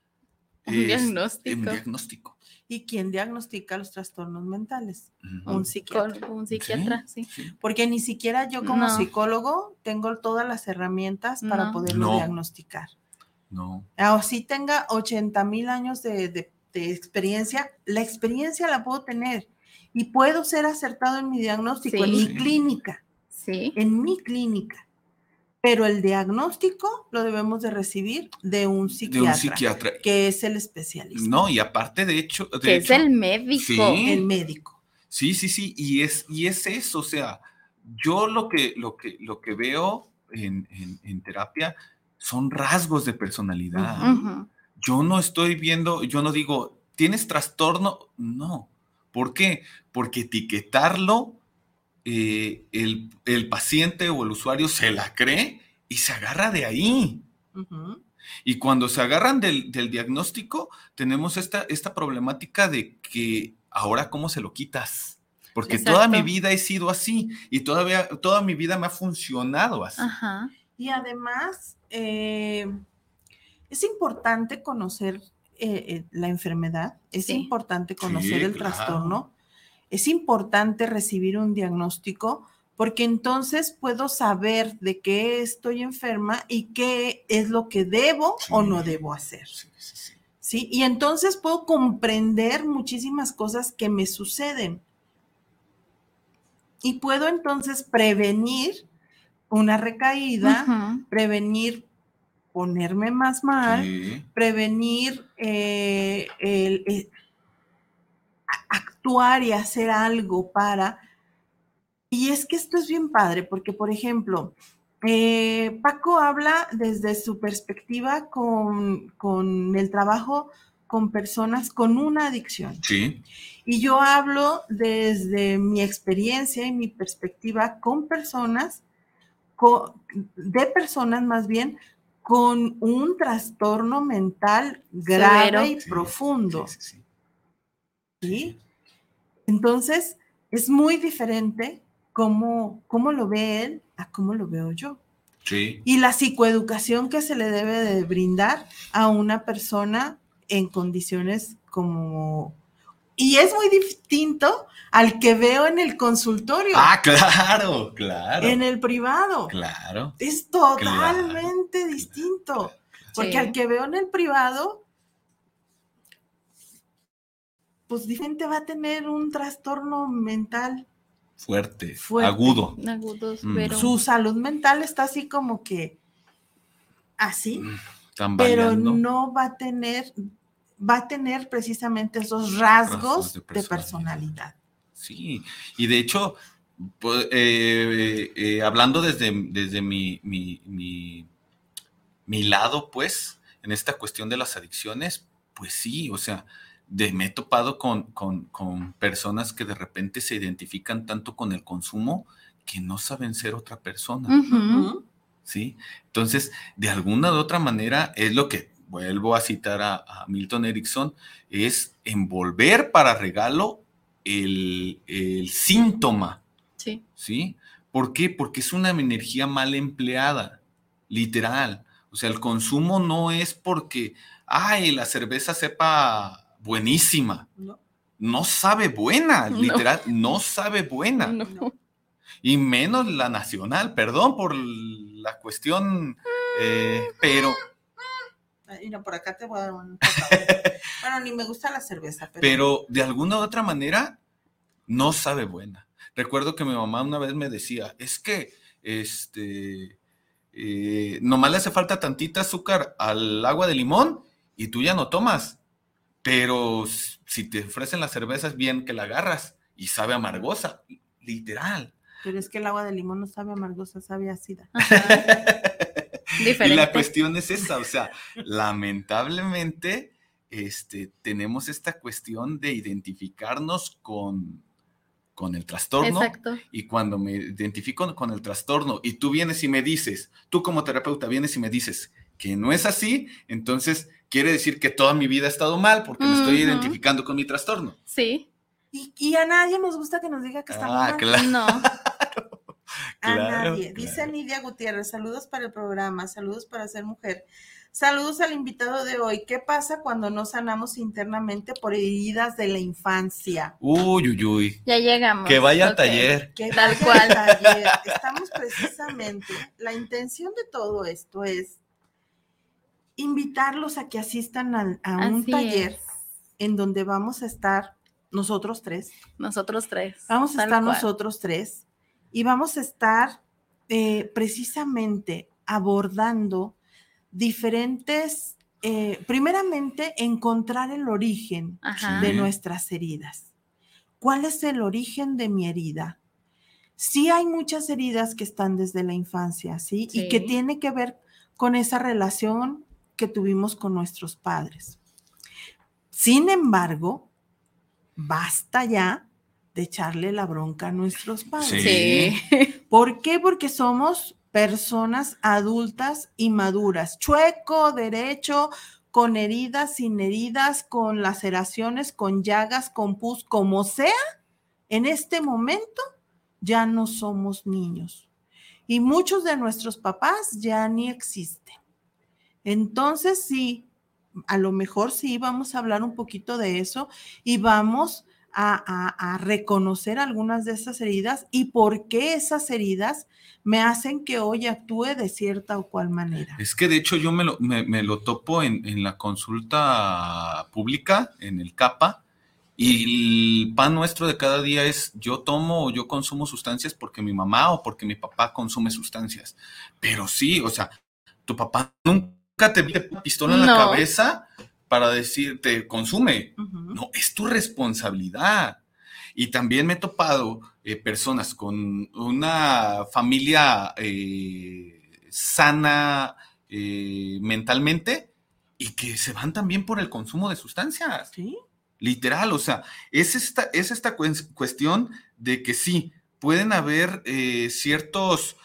Speaker 2: un, diagnóstico.
Speaker 3: un diagnóstico.
Speaker 1: ¿Y quién diagnostica los trastornos mentales? Un psiquiatra.
Speaker 2: un psiquiatra, sí,
Speaker 1: Porque ni siquiera yo como psicólogo tengo todas las herramientas para poderlo diagnosticar.
Speaker 3: No.
Speaker 1: Así tenga 80 mil años de, experiencia, la experiencia la puedo tener y puedo ser acertado en mi diagnóstico, en mi clínica.
Speaker 2: Sí.
Speaker 1: En mi clínica. Pero el diagnóstico lo debemos de recibir de un psiquiatra.
Speaker 3: psiquiatra.
Speaker 1: Que es el especialista.
Speaker 3: No, y aparte de hecho...
Speaker 2: que es el médico.
Speaker 1: El médico.
Speaker 3: Sí, sí, sí. Y es, y es eso. O sea, yo lo que, lo que, lo que veo en, en terapia son rasgos de personalidad. Yo no estoy viendo, yo no digo, ¿tienes trastorno? No. ¿Por qué? Porque etiquetarlo, eh, el, paciente o el usuario se la cree y se agarra de ahí. Y cuando se agarran del, diagnóstico, tenemos esta, esta problemática de que ahora cómo se lo quitas. Porque toda mi vida he sido así y todavía toda mi vida me ha funcionado así.
Speaker 1: Y además, eh, es importante conocer eh, eh, la enfermedad, es importante conocer el trastorno, es importante recibir un diagnóstico porque entonces puedo saber de qué estoy enferma y qué es lo que debo o no debo hacer. Sí, Y entonces puedo comprender muchísimas cosas que me suceden. Y puedo entonces prevenir una recaída, prevenir ponerme más mal, prevenir eh, el, eh, actuar y hacer algo para y es que esto es bien padre, porque, por ejemplo, eh, Paco habla desde su perspectiva con, el trabajo con personas con una adicción.
Speaker 3: Sí.
Speaker 1: Y yo hablo desde mi experiencia y mi perspectiva con personas, de personas más bien, con un trastorno mental grave y profundo. Sí, sí, Entonces, es muy diferente cómo, cómo lo ve él a cómo lo veo yo.
Speaker 3: Sí.
Speaker 1: Y la psicoeducación que se le debe de brindar a una persona en condiciones como... Y es muy distinto al que veo en el consultorio.
Speaker 3: Ah, claro, claro.
Speaker 1: En el privado.
Speaker 3: Claro.
Speaker 1: Es totalmente distinto. Porque al que veo en el privado, pues diferente va a tener un trastorno mental
Speaker 3: fuerte, agudo.
Speaker 2: Agudos, mm. pero...
Speaker 1: Su salud mental está así como que así, mm, pero no va a tener, va a tener precisamente esos rasgos, de, personalidad.
Speaker 3: Sí, y de hecho, pues, eh, eh, hablando desde, desde mi, mi, mi lado, pues, en esta cuestión de las adicciones, pues sí, o sea, de, me he topado con, personas que de repente se identifican tanto con el consumo que no saben ser otra persona. ¿Sí? Entonces, de alguna u otra manera, es lo que vuelvo a citar a, Milton Erickson, es envolver para regalo el, síntoma.
Speaker 2: Sí.
Speaker 3: ¿Sí? ¿Por qué? Porque es una energía mal empleada, literal. O sea, el consumo no es porque, ay, la cerveza sepa buenísima. No. sabe buena, literal, no sabe buena. Y menos la nacional, perdón por la cuestión, eh, pero...
Speaker 1: Y no, por acá te voy a dar un... bueno, ni me gusta la cerveza.
Speaker 3: Pero... pero de alguna u otra manera, no sabe buena. Recuerdo que mi mamá una vez me decía, es que, este, eh, nomás le hace falta tantita azúcar al agua de limón y tú ya no tomas. Pero si te ofrecen la cerveza es bien que la agarras y sabe amargosa, literal.
Speaker 1: Pero es que el agua de limón no sabe amargosa, sabe ácida.
Speaker 3: y la cuestión es esa, o sea, lamentablemente este, tenemos esta cuestión de identificarnos con, con el trastorno. Exacto. Y cuando me identifico con el trastorno y tú vienes y me dices, tú como terapeuta vienes y me dices que no es así, entonces quiere decir que toda mi vida ha estado mal porque me estoy identificando con mi trastorno.
Speaker 2: Sí.
Speaker 1: Y, a nadie nos gusta que nos diga que estamos ah, mal.
Speaker 3: Claro.
Speaker 2: No.
Speaker 1: A nadie. Dice Nidia Gutiérrez, saludos para el programa, saludos para ser mujer. Saludos al invitado de hoy. ¿Qué pasa cuando no sanamos internamente por heridas de la infancia?
Speaker 3: Uy, uy, uy.
Speaker 2: Ya llegamos.
Speaker 3: Que vaya al taller.
Speaker 1: Que Tal cual. Taller. Estamos precisamente, la intención de todo esto es invitarlos a que asistan a, un taller en donde vamos a estar nosotros tres.
Speaker 2: Nosotros tres.
Speaker 1: Vamos a estar nosotros tres y vamos a estar eh, precisamente abordando diferentes, eh, primeramente, encontrar el origen de nuestras heridas. ¿Cuál es el origen de mi herida? Sí hay muchas heridas que están desde la infancia, ¿sí? Y que tiene que ver con esa relación que tuvimos con nuestros padres. Sin embargo, basta ya de echarle la bronca a nuestros padres.
Speaker 2: Sí.
Speaker 1: ¿Por qué? Porque somos personas adultas y maduras, chueco, derecho, con heridas, sin heridas, con laceraciones, con llagas, con pus, como sea, en este momento ya no somos niños. Y muchos de nuestros papás ya ni existen. Entonces, sí, a lo mejor sí vamos a hablar un poquito de eso y vamos a, reconocer algunas de esas heridas y por qué esas heridas me hacen que hoy actúe de cierta o cual manera.
Speaker 3: Es que de hecho yo me lo, me, lo topo en, en, la consulta pública, en el CAPA, y el pan nuestro de cada día es yo tomo o yo consumo sustancias porque mi mamá o porque mi papá consume sustancias. Pero sí, o sea, tu papá nunca te mete pistola en la cabeza para decirte consume. No, es tu responsabilidad. Y también me he topado eh, personas con una familia eh, sana eh, mentalmente y que se van también por el consumo de sustancias.
Speaker 1: Sí.
Speaker 3: Literal, o sea, es esta, es esta cuestión de que sí, pueden haber ciertos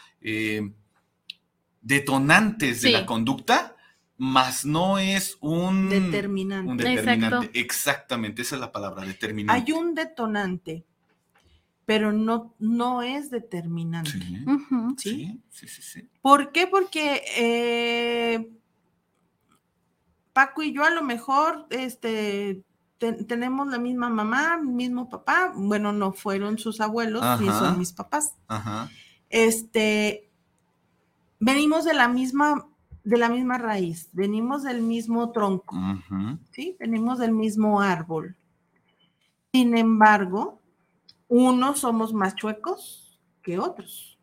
Speaker 3: detonantes de la conducta, más no es un
Speaker 1: determinante.
Speaker 3: Un determinante. Exactamente, esa es la palabra, determinante.
Speaker 1: Hay un detonante, pero no, no es determinante.
Speaker 3: Sí, sí, sí, sí,
Speaker 1: ¿Por qué? Porque eh, Paco y yo a lo mejor este, tenemos la misma mamá, mismo papá. Bueno, no fueron sus abuelos, ni son mis papás.
Speaker 3: Ajá.
Speaker 1: Este, venimos de la misma de la misma raíz, venimos del mismo tronco, ¿sí? Venimos del mismo árbol. Sin embargo, unos somos más chuecos que otros.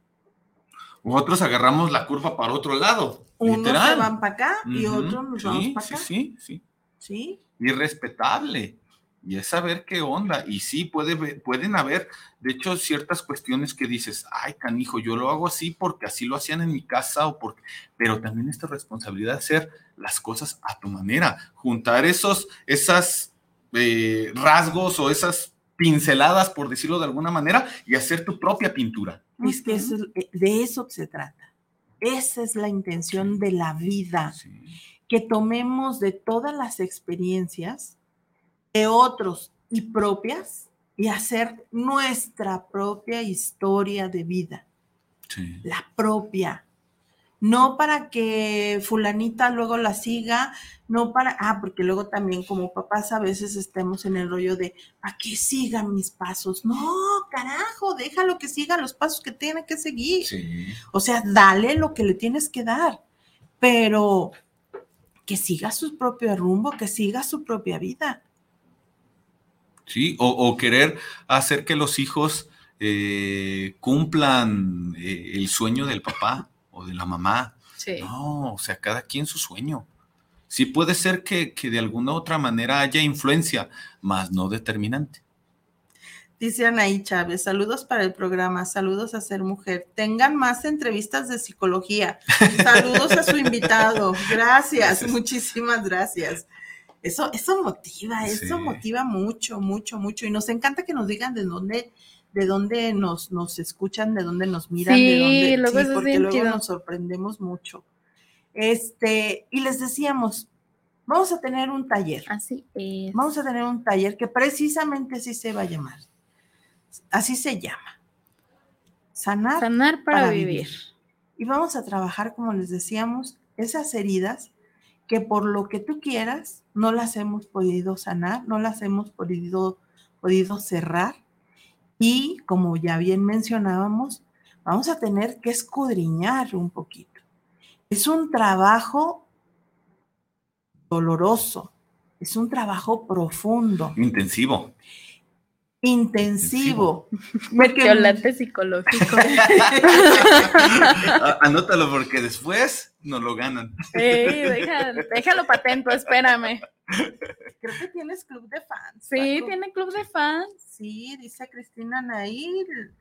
Speaker 3: Otros agarramos la curva para otro lado.
Speaker 1: Unos se van para acá y otros nos vamos para acá.
Speaker 3: Sí, sí, sí.
Speaker 1: Sí.
Speaker 3: Irrespetable y es saber qué onda. Y sí, puede, pueden haber, de hecho, ciertas cuestiones que dices, ay, canijo, yo lo hago así porque así lo hacían en mi casa, o porque, pero también esta responsabilidad de hacer las cosas a tu manera, juntar esos, esas eh, rasgos o esas pinceladas, por decirlo de alguna manera, y hacer tu propia pintura.
Speaker 1: Es que eh, de eso se trata. Esa es la intención de la vida, que tomemos de todas las experiencias de otros y propias y hacer nuestra propia historia de vida. La propia. No para que fulanita luego la siga, no para, ah, porque luego también como papás a veces estemos en el rollo de, ¿a que sigan mis pasos? No, carajo, déjalo que siga los pasos que tiene que seguir. O sea, dale lo que le tienes que dar, pero que siga su propio rumbo, que siga su propia vida.
Speaker 3: ¿Sí? O, querer hacer que los hijos eh, cumplan eh, el sueño del papá o de la mamá. No, o sea, cada quien su sueño. Sí puede ser que, de alguna u otra manera haya influencia, más no determinante.
Speaker 1: Dice Anaí Chávez, saludos para el programa, saludos a Ser Mujer. Tengan más entrevistas de psicología. Saludos a su invitado. gracias. muchísimas gracias. Eso, eso motiva, eso motiva mucho, mucho, mucho. Y nos encanta que nos digan de dónde, de dónde nos, nos escuchan, de dónde nos miran, de dónde, luego porque luego nos sorprendemos mucho. Este, y les decíamos, vamos a tener un taller.
Speaker 2: Así es.
Speaker 1: Vamos a tener un taller que precisamente así se va a llamar. Así se llama. Sanar,
Speaker 2: Sanar para, vivir.
Speaker 1: Y vamos a trabajar, como les decíamos, esas heridas que por lo que tú quieras no las hemos podido sanar, no las hemos podido, podido cerrar. Y como ya bien mencionábamos, vamos a tener que escudriñar un poquito. Es un trabajo doloroso, es un trabajo profundo.
Speaker 3: Intensivo
Speaker 1: intensivo.
Speaker 2: Mertiolate psicológico.
Speaker 3: Anótalo porque después no lo ganan.
Speaker 2: déjalo patento, espérame.
Speaker 1: Creo que tienes club de fans.
Speaker 2: Sí, tiene club de fans.
Speaker 1: Sí, dice Cristina Nair.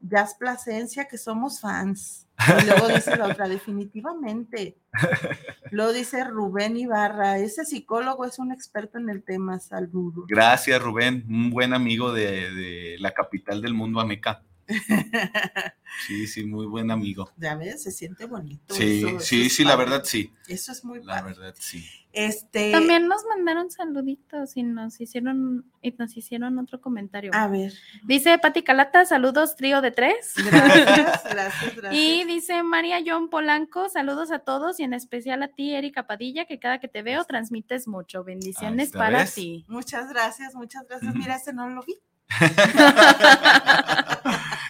Speaker 1: Jazz Plasencia, que somos fans. Y luego dice la otra, definitivamente. Luego dice Rubén Ibarra, ese psicólogo es un experto en el tema, saludos.
Speaker 3: Gracias, Rubén, un buen amigo de, de la capital del mundo, Ameca. Sí, sí, muy buen amigo.
Speaker 1: Ya ves, se siente bonito.
Speaker 3: Sí, sí, sí, la verdad sí.
Speaker 1: Eso es muy
Speaker 3: La verdad sí.
Speaker 1: Este.
Speaker 2: También nos mandaron saluditos y nos hicieron y nos hicieron otro comentario.
Speaker 1: A ver.
Speaker 2: Dice Pati Calata, saludos trío de tres.
Speaker 1: Gracias, gracias, gracias.
Speaker 2: Y dice María John Polanco, saludos a todos y en especial a ti, Erika Padilla, que cada que te veo transmites mucho. Bendiciones para
Speaker 3: ¿ves?
Speaker 2: ti.
Speaker 1: Muchas gracias, muchas gracias. Mira, este no lo vi.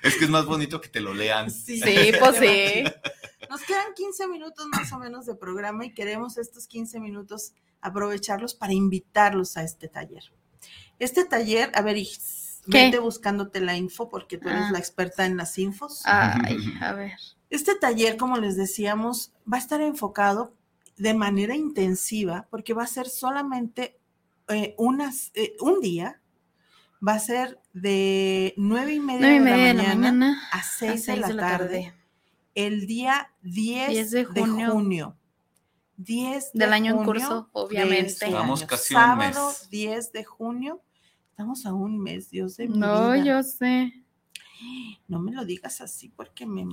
Speaker 3: Es que es más bonito que te lo lean.
Speaker 1: Sí,
Speaker 2: Sí, pues sí.
Speaker 1: Nos quedan 15 minutos más o menos de programa y queremos estos 15 minutos aprovecharlos para invitarlos a este taller. Este taller, a ver,
Speaker 2: ¿Qué?
Speaker 1: vete buscándote la info porque tú eres
Speaker 2: Ah.
Speaker 1: la experta en las infos.
Speaker 2: Ay, a ver.
Speaker 1: Este taller, como les decíamos, va a estar enfocado de manera intensiva porque va a ser solamente eh, unas, eh, un día, va a ser de nueve y media,
Speaker 2: Nueve y
Speaker 1: de,
Speaker 2: media
Speaker 1: la
Speaker 2: de la
Speaker 1: mañana a
Speaker 2: a
Speaker 1: 6 de
Speaker 2: seis
Speaker 1: la tarde, el día 10,
Speaker 2: 10 de
Speaker 1: de
Speaker 2: junio.
Speaker 1: junio. 10 de
Speaker 2: Del año en
Speaker 1: junio
Speaker 2: curso,
Speaker 1: de
Speaker 2: obviamente.
Speaker 1: este
Speaker 3: Estamos casi a un
Speaker 1: Sábado
Speaker 3: mes.
Speaker 1: 10 de junio. Estamos a un mes, Dios de mi
Speaker 2: No,
Speaker 1: vida.
Speaker 2: yo sé.
Speaker 1: No me lo digas así porque me,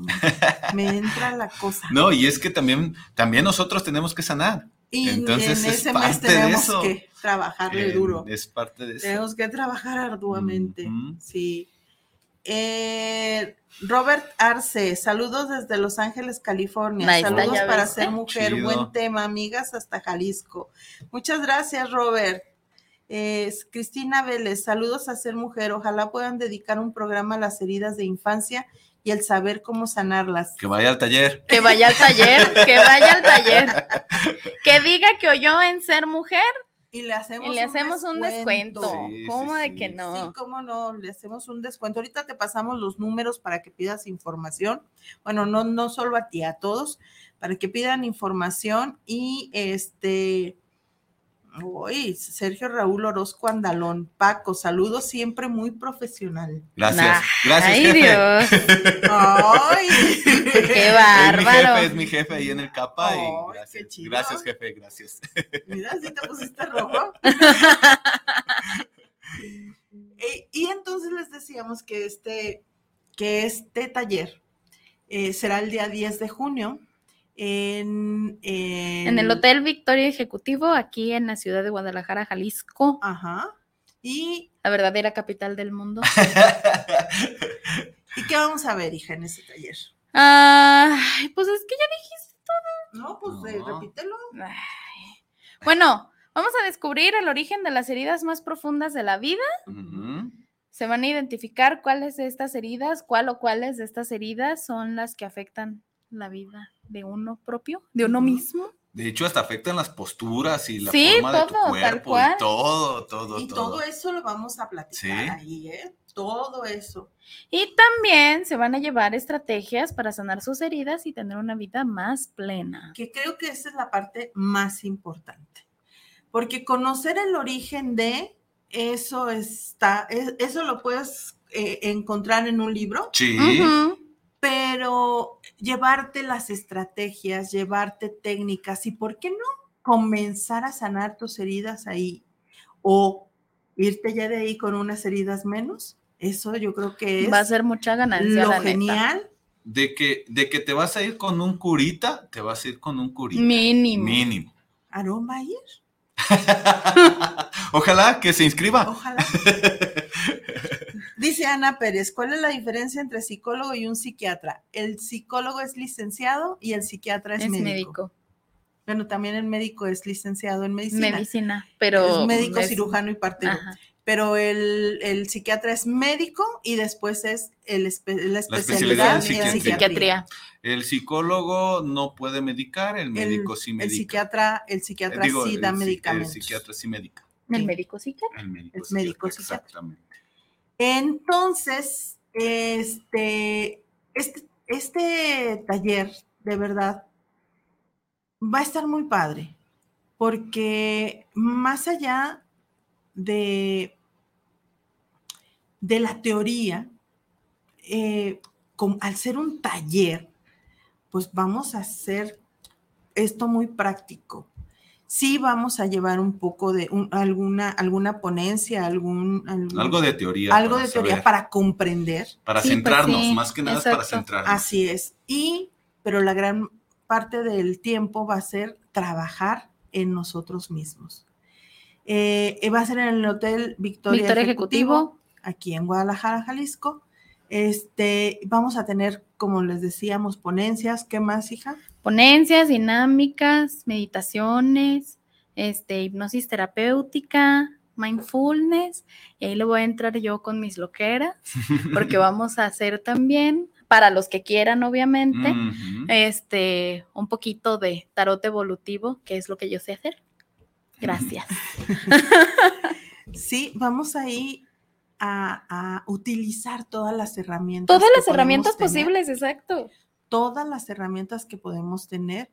Speaker 1: me entra la cosa.
Speaker 3: No, y es que también, también nosotros tenemos que sanar.
Speaker 1: Y
Speaker 3: Entonces,
Speaker 1: en
Speaker 3: es
Speaker 1: ese mes
Speaker 3: de
Speaker 1: tenemos
Speaker 3: eso.
Speaker 1: que trabajarle
Speaker 3: Eh,
Speaker 1: duro.
Speaker 3: Es parte de eso.
Speaker 1: Tenemos que trabajar arduamente. Sí. Eh, Robert Arce, saludos desde Los Ángeles, California. Saludos para
Speaker 2: ves,
Speaker 1: ser
Speaker 2: ¿eh?
Speaker 1: mujer.
Speaker 3: Chido.
Speaker 1: Buen tema, amigas, hasta Jalisco. Muchas gracias, Robert. Eh, Cristina Vélez, saludos a ser mujer. Ojalá puedan dedicar un programa a las heridas de infancia y el saber cómo sanarlas.
Speaker 3: Que vaya al taller.
Speaker 2: Que vaya al taller, que vaya al taller. Que diga que oyó en ser mujer
Speaker 1: Y le hacemos,
Speaker 2: y le hacemos un descuento.
Speaker 3: Sí,
Speaker 2: ¿Cómo
Speaker 3: sí,
Speaker 2: de
Speaker 3: sí.
Speaker 2: que
Speaker 1: Sí,
Speaker 2: no?
Speaker 1: cómo no, le hacemos un descuento. Ahorita te pasamos los números para que pidas información. Bueno, no, no solo a ti, a todos, para que pidan información y este. Uy, Sergio Raúl Orozco Andalón, Paco, saludos siempre muy profesional.
Speaker 3: Gracias.
Speaker 2: Nah,
Speaker 3: Gracias,
Speaker 2: Ay,
Speaker 3: jefe.
Speaker 2: Dios.
Speaker 1: ¡Ay!
Speaker 2: Qué
Speaker 3: Es mi
Speaker 2: bárbaro.
Speaker 3: jefe, es mi jefe ahí en el capa. y
Speaker 1: Ay,
Speaker 3: gracias,
Speaker 1: qué chido.
Speaker 3: gracias, jefe, gracias.
Speaker 1: Mira, si te pusiste rojo. Eh, y entonces les decíamos que este, que este taller eh, será el día 10 de junio en,
Speaker 2: En el Hotel Victoria Ejecutivo, aquí en la ciudad de Guadalajara, Jalisco,
Speaker 1: Ajá. Y,
Speaker 2: la verdadera capital del mundo.
Speaker 1: ¿Y qué vamos a ver, hija, en ese taller?
Speaker 2: Ay, pues es que ya dijiste.
Speaker 1: No, pues eh, repítelo.
Speaker 2: Ay. Bueno, vamos a descubrir el origen de las heridas más profundas de la vida. Se van a identificar cuáles de estas heridas, cuál o cuáles de estas heridas son las que afectan la vida de uno propio, de uno mismo.
Speaker 3: De hecho, hasta afectan las posturas y la
Speaker 2: Sí,
Speaker 3: forma de tu
Speaker 2: todo, tal
Speaker 3: cuerpo
Speaker 2: cual.
Speaker 3: y todo, todo,
Speaker 1: Y
Speaker 3: todo.
Speaker 1: todo eso lo vamos a platicar
Speaker 3: Sí.
Speaker 1: ahí, ¿eh? Todo eso.
Speaker 2: Y también se van a llevar estrategias para sanar sus heridas y tener una vida más plena.
Speaker 1: que creo que esa es la parte más importante. Porque conocer el origen de eso está, e- eso lo puedes eh, encontrar en un libro,
Speaker 3: Sí.
Speaker 1: Pero llevarte las estrategias, llevarte técnicas y, ¿por qué no comenzar a sanar tus heridas ahí? O irte ya de ahí con unas heridas menos. Eso yo creo que es
Speaker 2: Va a ser mucha ganancia.
Speaker 1: lo
Speaker 2: la neta.
Speaker 1: genial.
Speaker 3: De que, de que te vas a ir con un curita, te vas a ir con un curita.
Speaker 2: Mínimo.
Speaker 3: Mínimo.
Speaker 1: ¿Aarón va a ir?
Speaker 3: Ojalá que se inscriba.
Speaker 1: Ojalá. Dice Ana Pérez, ¿cuál es la diferencia entre psicólogo y un psiquiatra? El psicólogo es licenciado y el psiquiatra es,
Speaker 2: Es
Speaker 1: médico.
Speaker 2: médico.
Speaker 1: Bueno, también el médico es licenciado en medicina.
Speaker 2: Medicina, pero.
Speaker 1: es médico,
Speaker 2: es-
Speaker 1: cirujano y partero.
Speaker 2: Ajá.
Speaker 1: Pero el, el psiquiatra es médico y después es el espe- la
Speaker 3: especialidad
Speaker 1: especialidad
Speaker 3: en psiquiatría. El psicólogo no puede medicar, el médico sí
Speaker 1: El
Speaker 3: medica.
Speaker 1: psiquiatra, el psiquiatra
Speaker 3: Digo,
Speaker 1: sí
Speaker 3: el
Speaker 1: da medicamentos.
Speaker 3: El psiquiatra sí medica.
Speaker 2: El médico psiquiatra.
Speaker 3: El médico
Speaker 1: Es médico
Speaker 3: psiquiatra. Exactamente.
Speaker 1: Entonces, este, este, este taller, de verdad, va a estar muy padre, porque más allá de, de la teoría, eh, al ser un taller, pues vamos a hacer esto muy práctico. Sí vamos a llevar un poco de alguna, alguna ponencia, algún,
Speaker 3: algo de teoría.
Speaker 1: Algo de teoría para comprender.
Speaker 3: Para pues centrarnos, más que nada para centrarnos.
Speaker 1: Así es. Y, pero la gran parte del tiempo va a ser trabajar en nosotros mismos. Eh, va a ser en el Hotel Victoria, Ejecutivo, aquí en Guadalajara, Jalisco. Este, vamos a tener, como les decíamos, ponencias. ¿Qué más, hija?
Speaker 2: Ponencias, dinámicas, meditaciones, este, hipnosis terapéutica, mindfulness, y ahí le voy a entrar yo con mis loqueras, porque vamos a hacer también, para los que quieran, obviamente, este, un poquito de tarot evolutivo, que es lo que yo sé hacer. Gracias.
Speaker 1: sí, vamos ahí a, utilizar todas las herramientas.
Speaker 2: Todas las herramientas posibles, exacto.
Speaker 1: Todas las herramientas que podemos tener,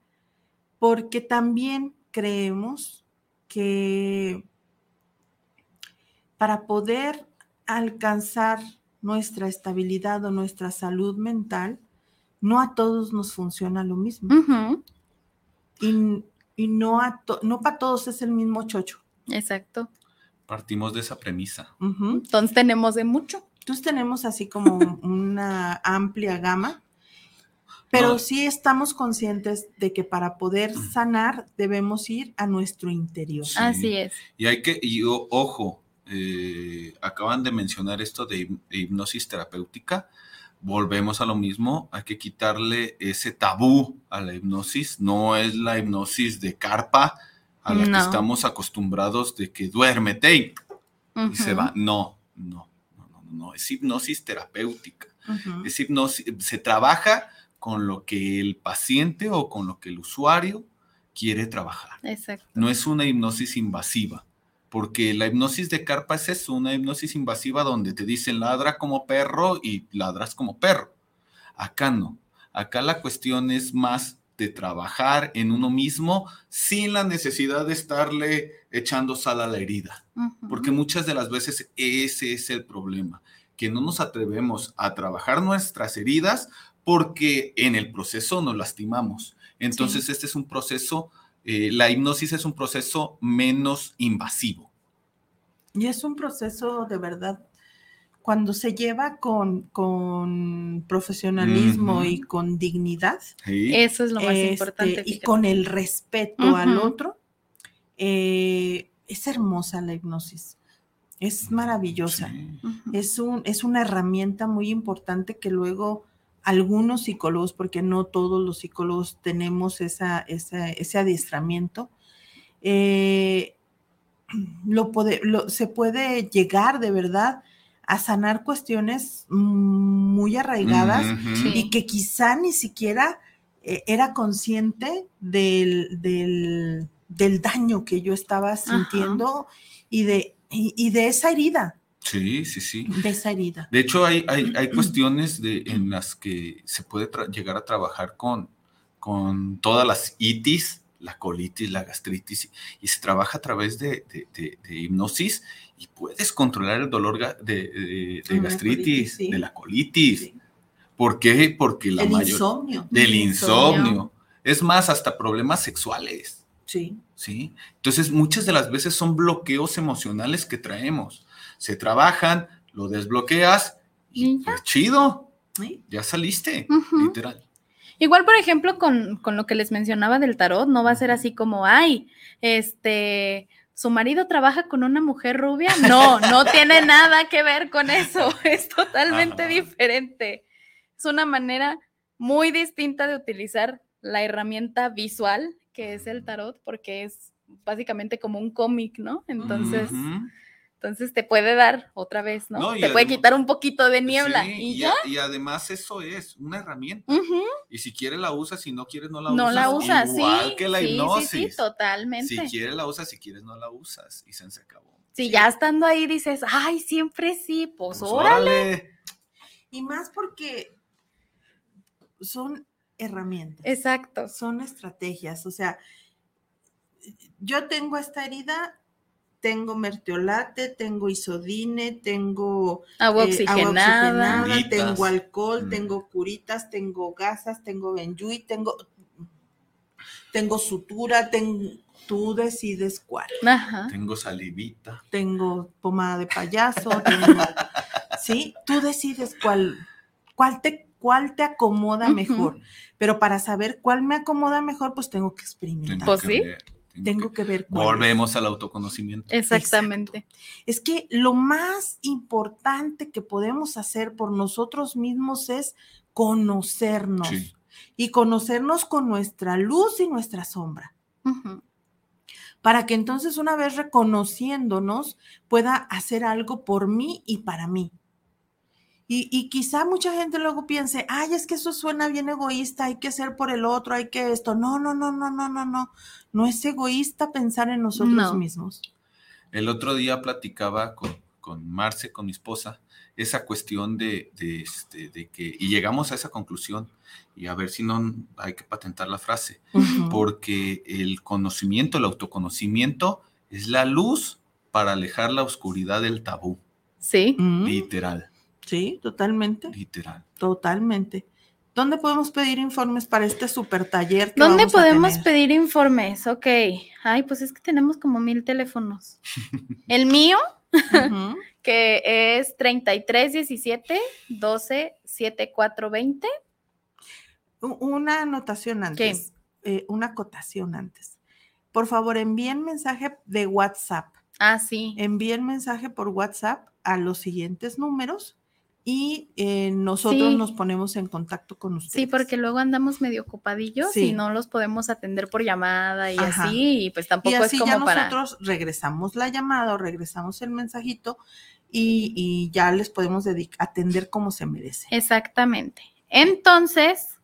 Speaker 1: porque también creemos que para poder alcanzar nuestra estabilidad o nuestra salud mental, no a todos nos funciona lo mismo. y, no, a no para todos es el mismo chocho.
Speaker 2: Exacto.
Speaker 3: Partimos de esa premisa.
Speaker 2: Entonces tenemos de mucho.
Speaker 1: Entonces tenemos así como una amplia gama, pero sí estamos conscientes de que para poder sanar debemos ir a nuestro interior.
Speaker 2: Así es.
Speaker 3: Y hay que, y ojo, eh, acaban de mencionar esto de hipnosis terapéutica. Volvemos a lo mismo, hay que quitarle ese tabú a la hipnosis. No es la hipnosis de carpa, a la que estamos acostumbrados de que duérmete y, se va. No, no, no, no, no, es hipnosis terapéutica. Es hipnosis, se trabaja con lo que el paciente o con lo que el usuario quiere trabajar.
Speaker 2: Exacto.
Speaker 3: No es una hipnosis invasiva, porque la hipnosis de carpa es eso, una hipnosis invasiva donde te dicen ladra como perro y ladras como perro. Acá no. Acá la cuestión es más de trabajar en uno mismo sin la necesidad de estarle echando sal a la herida. Porque muchas de las veces ese es el problema, que no nos atrevemos a trabajar nuestras heridas porque en el proceso nos lastimamos. Entonces, este es un proceso, eh, la hipnosis es un proceso menos invasivo.
Speaker 1: Y es un proceso de verdad cuando se lleva con, profesionalismo y con dignidad.
Speaker 2: Eso es lo más este, importante.
Speaker 1: Y con el respeto al otro, eh, es hermosa la hipnosis. Es maravillosa. es, un, es una herramienta muy importante que luego algunos psicólogos, porque no todos los psicólogos tenemos esa, ese adiestramiento, eh, lo se puede llegar de verdad a sanar cuestiones muy arraigadas y que quizá ni siquiera eh, era consciente del, del, daño que yo estaba sintiendo y de, y, de esa herida.
Speaker 3: Sí, sí, sí.
Speaker 1: De esa herida.
Speaker 3: De hecho, hay, hay, hay cuestiones de, en las que se puede llegar a trabajar con, con todas las itis, la colitis, la gastritis, y, se trabaja a través de, de, de hipnosis y puedes controlar el dolor de, gastritis, de la colitis. ¿Por qué? Porque la
Speaker 1: mayor... Insomnio.
Speaker 3: Del insomnio. Es más, hasta problemas sexuales.
Speaker 1: Sí.
Speaker 3: Sí. Entonces, muchas de las veces son bloqueos emocionales que traemos. Se trabajan, lo desbloqueas y pues chido. Ya saliste, literal.
Speaker 2: Igual, por ejemplo, con, con, lo que les mencionaba del tarot, no va a ser así como, ay, este, su marido trabaja con una mujer rubia. No, no tiene nada que ver con eso. Es totalmente diferente. Es una manera muy distinta de utilizar la herramienta visual que es el tarot, porque es básicamente como un cómic, ¿no? Entonces, entonces te puede dar otra vez, ¿no? te puede quitar un poquito de niebla y, ya.
Speaker 3: y además eso es una herramienta. Y si quieres la usas, si no quieres no la
Speaker 2: no
Speaker 3: usas.
Speaker 2: la usas,
Speaker 3: Igual que la hipnosis. Sí,
Speaker 2: sí, totalmente.
Speaker 3: Si quieres la usas, si quieres no la usas. Y se, acabó.
Speaker 2: Si ya estando ahí dices, ay, siempre sí, pues, pues órale.
Speaker 1: Y más porque son herramientas.
Speaker 2: Exacto.
Speaker 1: Son estrategias. O sea, yo tengo esta herida tengo mertiolate, tengo isodine, tengo
Speaker 2: agua oxigenada,
Speaker 1: tengo alcohol, mm. tengo curitas, tengo gasas, tengo benjuy, tengo, tengo sutura, tengo, tú decides cuál.
Speaker 3: Tengo salivita.
Speaker 1: Tengo pomada de payaso, tengo, sí, tú decides cuál, cuál te, cuál te acomoda mejor. Pero para saber cuál me acomoda mejor, pues tengo que experimentar.
Speaker 2: Pues sí.
Speaker 1: Tengo que ver.
Speaker 3: Volvemos al autoconocimiento.
Speaker 2: Exactamente.
Speaker 1: Es que lo más importante que podemos hacer por nosotros mismos es conocernos y conocernos con nuestra luz y nuestra sombra. Para que entonces una vez reconociéndonos pueda hacer algo por mí y para mí. Y, quizá mucha gente luego piense, ay, es que eso suena bien egoísta, hay que ser por el otro, hay que esto. No, no, no, no, no, no, no. No es egoísta pensar en nosotros mismos.
Speaker 3: El otro día platicaba con, con Marce, con mi esposa, esa cuestión de, este, de que, y llegamos a esa conclusión, y a ver si no hay que patentar la frase, porque el conocimiento, el autoconocimiento es la luz para alejar la oscuridad del tabú.
Speaker 2: Sí.
Speaker 3: Literal.
Speaker 1: Sí, totalmente.
Speaker 3: Literal.
Speaker 1: Totalmente. ¿Dónde podemos pedir informes para este super taller?
Speaker 2: ¿Dónde podemos pedir informes? Ok. Ay, pues es que tenemos como mil teléfonos. El mío, que es 3317 12 7420.
Speaker 1: Una anotación antes. Eh, una acotación antes. Por favor, envíen mensaje de WhatsApp.
Speaker 2: Ah, sí.
Speaker 1: Envíen mensaje por WhatsApp a los siguientes números y eh, nosotros nos ponemos en contacto con ustedes.
Speaker 2: Sí, porque luego andamos medio ocupadillos y no los podemos atender por llamada y así, y pues tampoco es como
Speaker 1: ya
Speaker 2: para...
Speaker 1: nosotros regresamos la llamada o regresamos el mensajito y, ya les podemos atender como se merece.
Speaker 2: Exactamente. Entonces,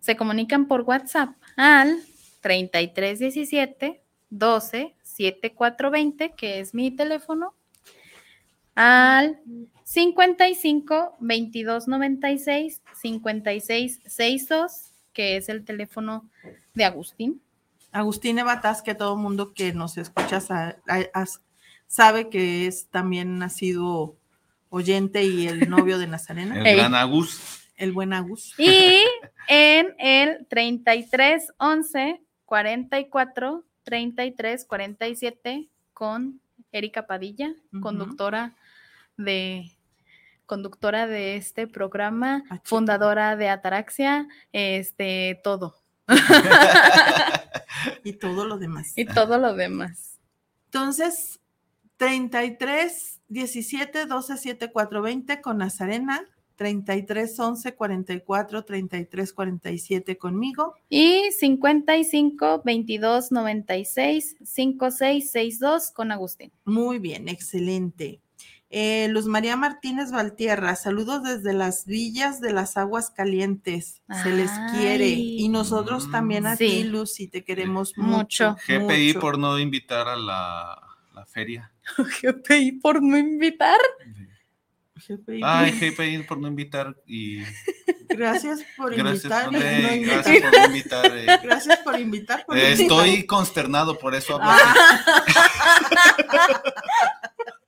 Speaker 2: se comunican por WhatsApp al 3317 12 7420, que es mi teléfono, al 55 22 96 56 62, que es el teléfono de Agustín.
Speaker 1: Agustín Evataz, que todo mundo que nos escucha sabe que es también ha sido oyente y el novio de Nazarena.
Speaker 3: el gran Agus.
Speaker 1: El buen Agus.
Speaker 2: Y en el 33 11 44 33 47 con Erika Padilla, conductora de conductora de este programa, ah, fundadora de Ataraxia, este, todo.
Speaker 1: y todo lo demás.
Speaker 2: Y todo lo demás.
Speaker 1: Entonces, 33 17 12 7 4 20 con Nazarena, 33 11 44 33 47 conmigo.
Speaker 2: Y 55 22 96 56 62 con Agustín.
Speaker 1: Muy bien, excelente. Eh, Luz María Martínez Valtierra, saludos desde las villas de las aguas calientes. Se les quiere. Y nosotros también a ti, Luz, y te queremos mucho.
Speaker 3: GPI por no invitar a la, feria.
Speaker 2: GPI por no invitar.
Speaker 3: GPI. Ay, GPI por no invitar y
Speaker 1: Gracias por invitar.
Speaker 3: gracias por invitar.
Speaker 1: Eh. Gracias por invitar.
Speaker 3: Estoy consternado, por eso hablo así.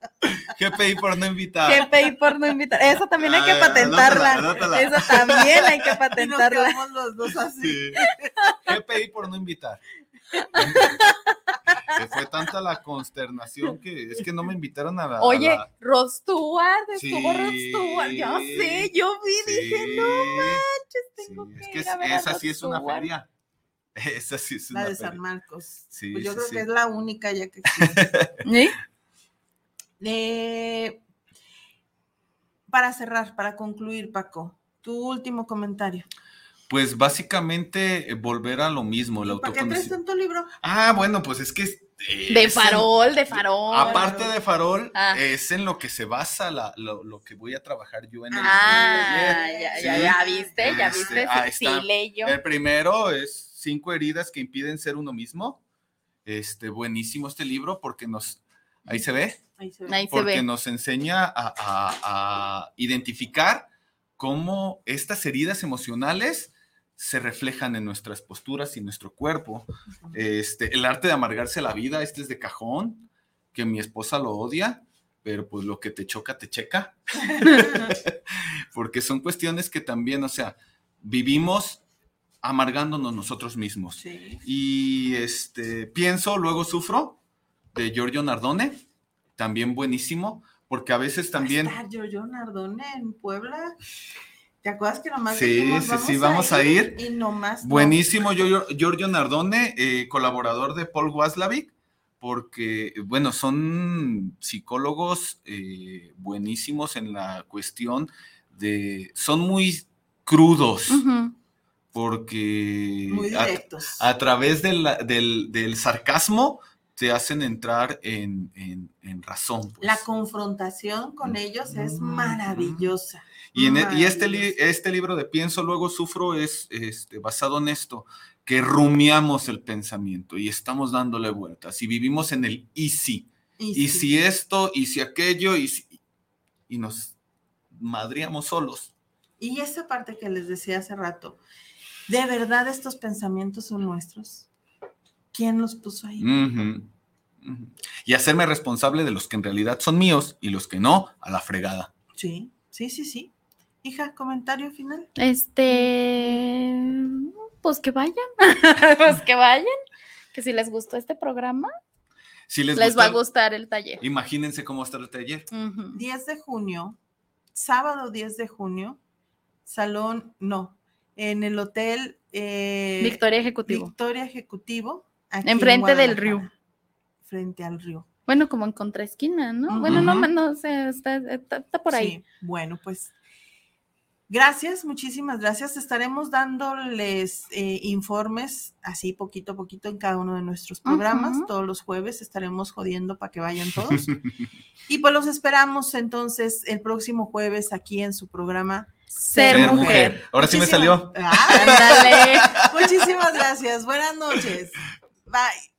Speaker 3: GPI por no invitar.
Speaker 2: GPI por no invitar. Eso también hay que patentarla. Eso también hay que patentarla.
Speaker 1: Y nos los dos así.
Speaker 3: GPI por no invitar. fue tanta la consternación que es que no me invitaron a la.
Speaker 2: Oye, la... Rostuard, estuvo Rostuard. Yo sé, yo vi, dije, no manches, tengo que. Es que ir a
Speaker 3: esa sí es una feria. Esa sí es una
Speaker 1: La de San Marcos. pues yo creo que es la única ya que existe. Para cerrar, para concluir, Paco, tu último comentario.
Speaker 3: Pues básicamente eh, volver a lo mismo, el
Speaker 1: ¿Para qué traes tanto libro?
Speaker 3: Ah, bueno, pues es que...
Speaker 2: de farol, de farol.
Speaker 3: Aparte de farol, ah. es en lo que se basa lo, que voy a trabajar yo en el
Speaker 2: Ah, ya, ya, viste, ya viste, sí, leyo.
Speaker 3: El primero es Cinco heridas que impiden ser uno mismo. Este, buenísimo este libro porque nos... Ahí se ve. Porque nos enseña a, identificar cómo estas heridas emocionales se reflejan en nuestras posturas y nuestro cuerpo. Este, el arte de amargarse la vida, este es de cajón. que mi esposa lo odia, pero pues lo que te choca, te checa. Porque son cuestiones que también, o sea, vivimos amargándonos nosotros mismos. Y este, pienso, luego sufro, de Giorgio Nardone, también buenísimo, porque a veces también...
Speaker 1: ¿Va Giorgio Nardone en Puebla? ¿Te acuerdas que nomás
Speaker 3: Sí, sí, sí, vamos a ir.
Speaker 1: Y nomás
Speaker 3: Buenísimo, Giorgio Nardone, eh, colaborador de Paul Waslavic, porque, bueno, son psicólogos eh, buenísimos en la cuestión de, son muy crudos, porque
Speaker 1: muy
Speaker 3: a, través del, del, sarcasmo te hacen entrar en, razón.
Speaker 1: Pues. La confrontación con ellos es maravillosa.
Speaker 3: Y, en, e, este, este libro de Pienso, luego sufro es este, basado en esto, que rumiamos el pensamiento y estamos dándole vueltas y vivimos en el y si. Y, si esto, y si aquello, y, y nos madriamos solos.
Speaker 1: Y esa parte que les decía hace rato, ¿de verdad estos pensamientos son nuestros? ¿Quién los puso ahí?
Speaker 3: Y hacerme responsable de los que en realidad son míos y los que no, a la fregada.
Speaker 1: Sí, sí, sí, sí. Hija, comentario final.
Speaker 2: Este, pues que vayan, pues que vayan, que si les gustó este programa,
Speaker 3: si les,
Speaker 2: les va a gustar el taller.
Speaker 3: Imagínense cómo está el taller.
Speaker 1: 10 de junio, sábado 10 de junio, salón, no, en el hotel
Speaker 2: eh, Victoria Ejecutivo.
Speaker 1: Victoria Ejecutivo.
Speaker 2: Enfrente del río.
Speaker 1: Frente al río.
Speaker 2: Bueno, como en contraesquina, ¿no? Bueno, no, no sé, está, está, por ahí. Sí,
Speaker 1: bueno, pues Gracias, muchísimas gracias. Estaremos dándoles eh, informes así poquito a poquito en cada uno de nuestros programas. Todos los jueves estaremos jodiendo para que vayan todos. y pues los esperamos entonces el próximo jueves aquí en su programa
Speaker 2: Ser, mujer.
Speaker 3: Ahora sí me salió.
Speaker 1: Ah, Muchísimas gracias. Buenas noches. Bye.